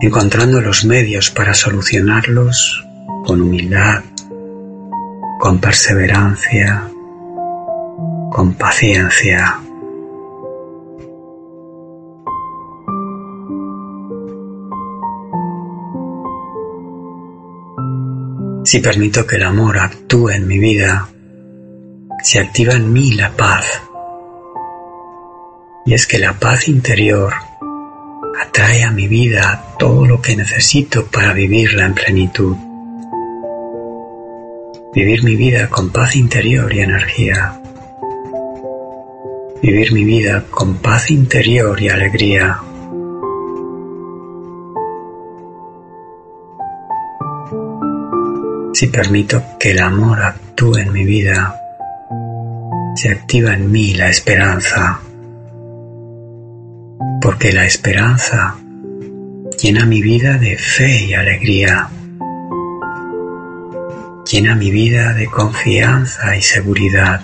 encontrando los medios para solucionarlos con humildad, con perseverancia, con paciencia. Si permito que el amor actúe en mi vida, se activa en mí la paz. Y es que la paz interior atrae a mi vida todo lo que necesito para vivirla en plenitud vivir mi vida con paz interior y energía, vivir mi vida con paz interior y alegría. Si permito que el amor actúe en mi vida, se activa en mí la esperanza, porque la esperanza llena mi vida de fe y alegría llena mi vida de confianza y seguridad.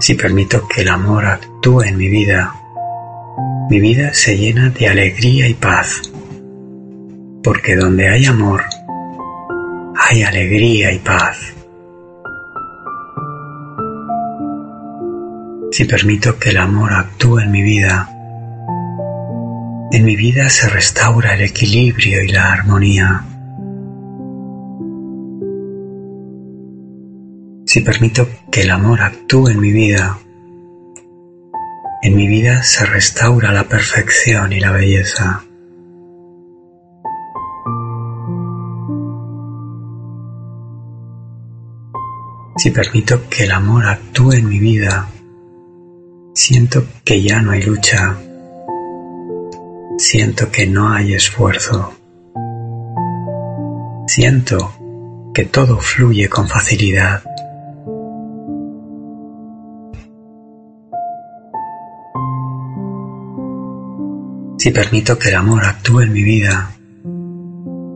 Si permito que el amor actúe en mi vida, mi vida se llena de alegría y paz, porque donde hay amor, hay alegría y paz. Si permito que el amor actúe en mi vida, en mi vida se restaura el equilibrio y la armonía. Si permito que el amor actúe en mi vida, en mi vida se restaura la perfección y la belleza. Si permito que el amor actúe en mi vida, siento que ya no hay lucha, siento que no hay esfuerzo, siento que todo fluye con facilidad. Si permito que el amor actúe en mi vida,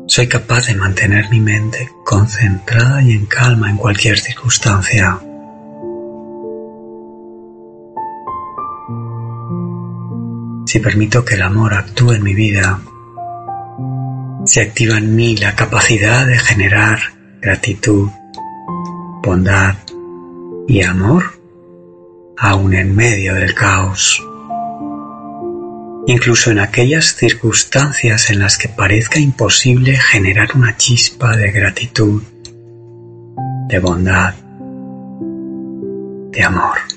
soy capaz de mantener mi mente concentrada y en calma en cualquier circunstancia. Si permito que el amor actúe en mi vida, se activa en mí la capacidad de generar gratitud, bondad y amor aún en medio del caos incluso en aquellas circunstancias en las que parezca imposible generar una chispa de gratitud, de bondad, de amor.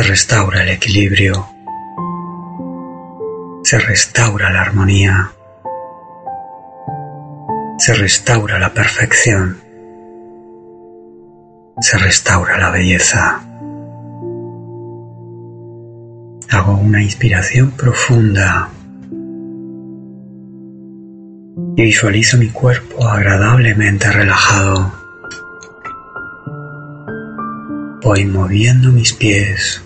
Se restaura el equilibrio, se restaura la armonía, se restaura la perfección, se restaura la belleza. Hago una inspiración profunda y visualizo mi cuerpo agradablemente relajado. Voy moviendo mis pies.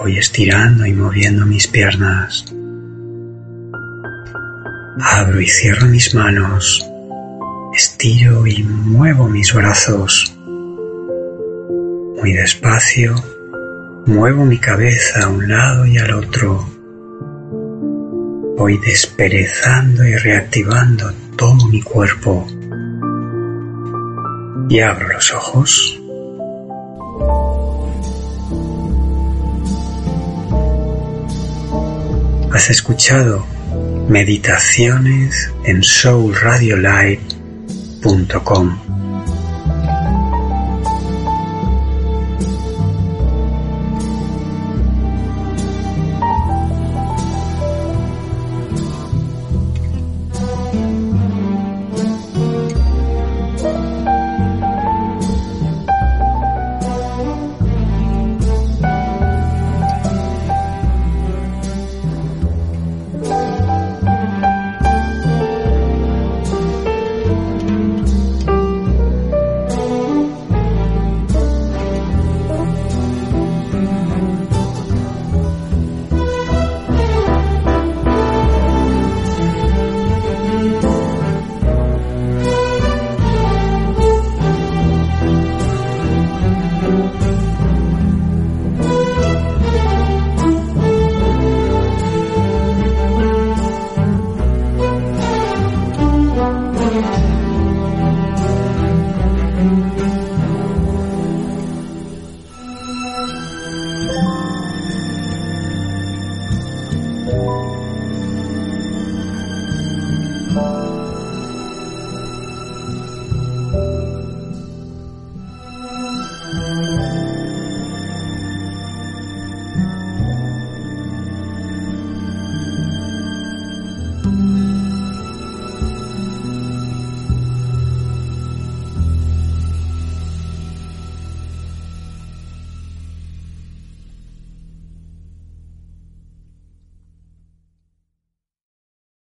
Voy estirando y moviendo mis piernas. Abro y cierro mis manos. Estiro y muevo mis brazos. Muy despacio, muevo mi cabeza a un lado y al otro. Voy desperezando y reactivando todo mi cuerpo. Y abro los ojos. Has escuchado meditaciones en soulradiolight.com.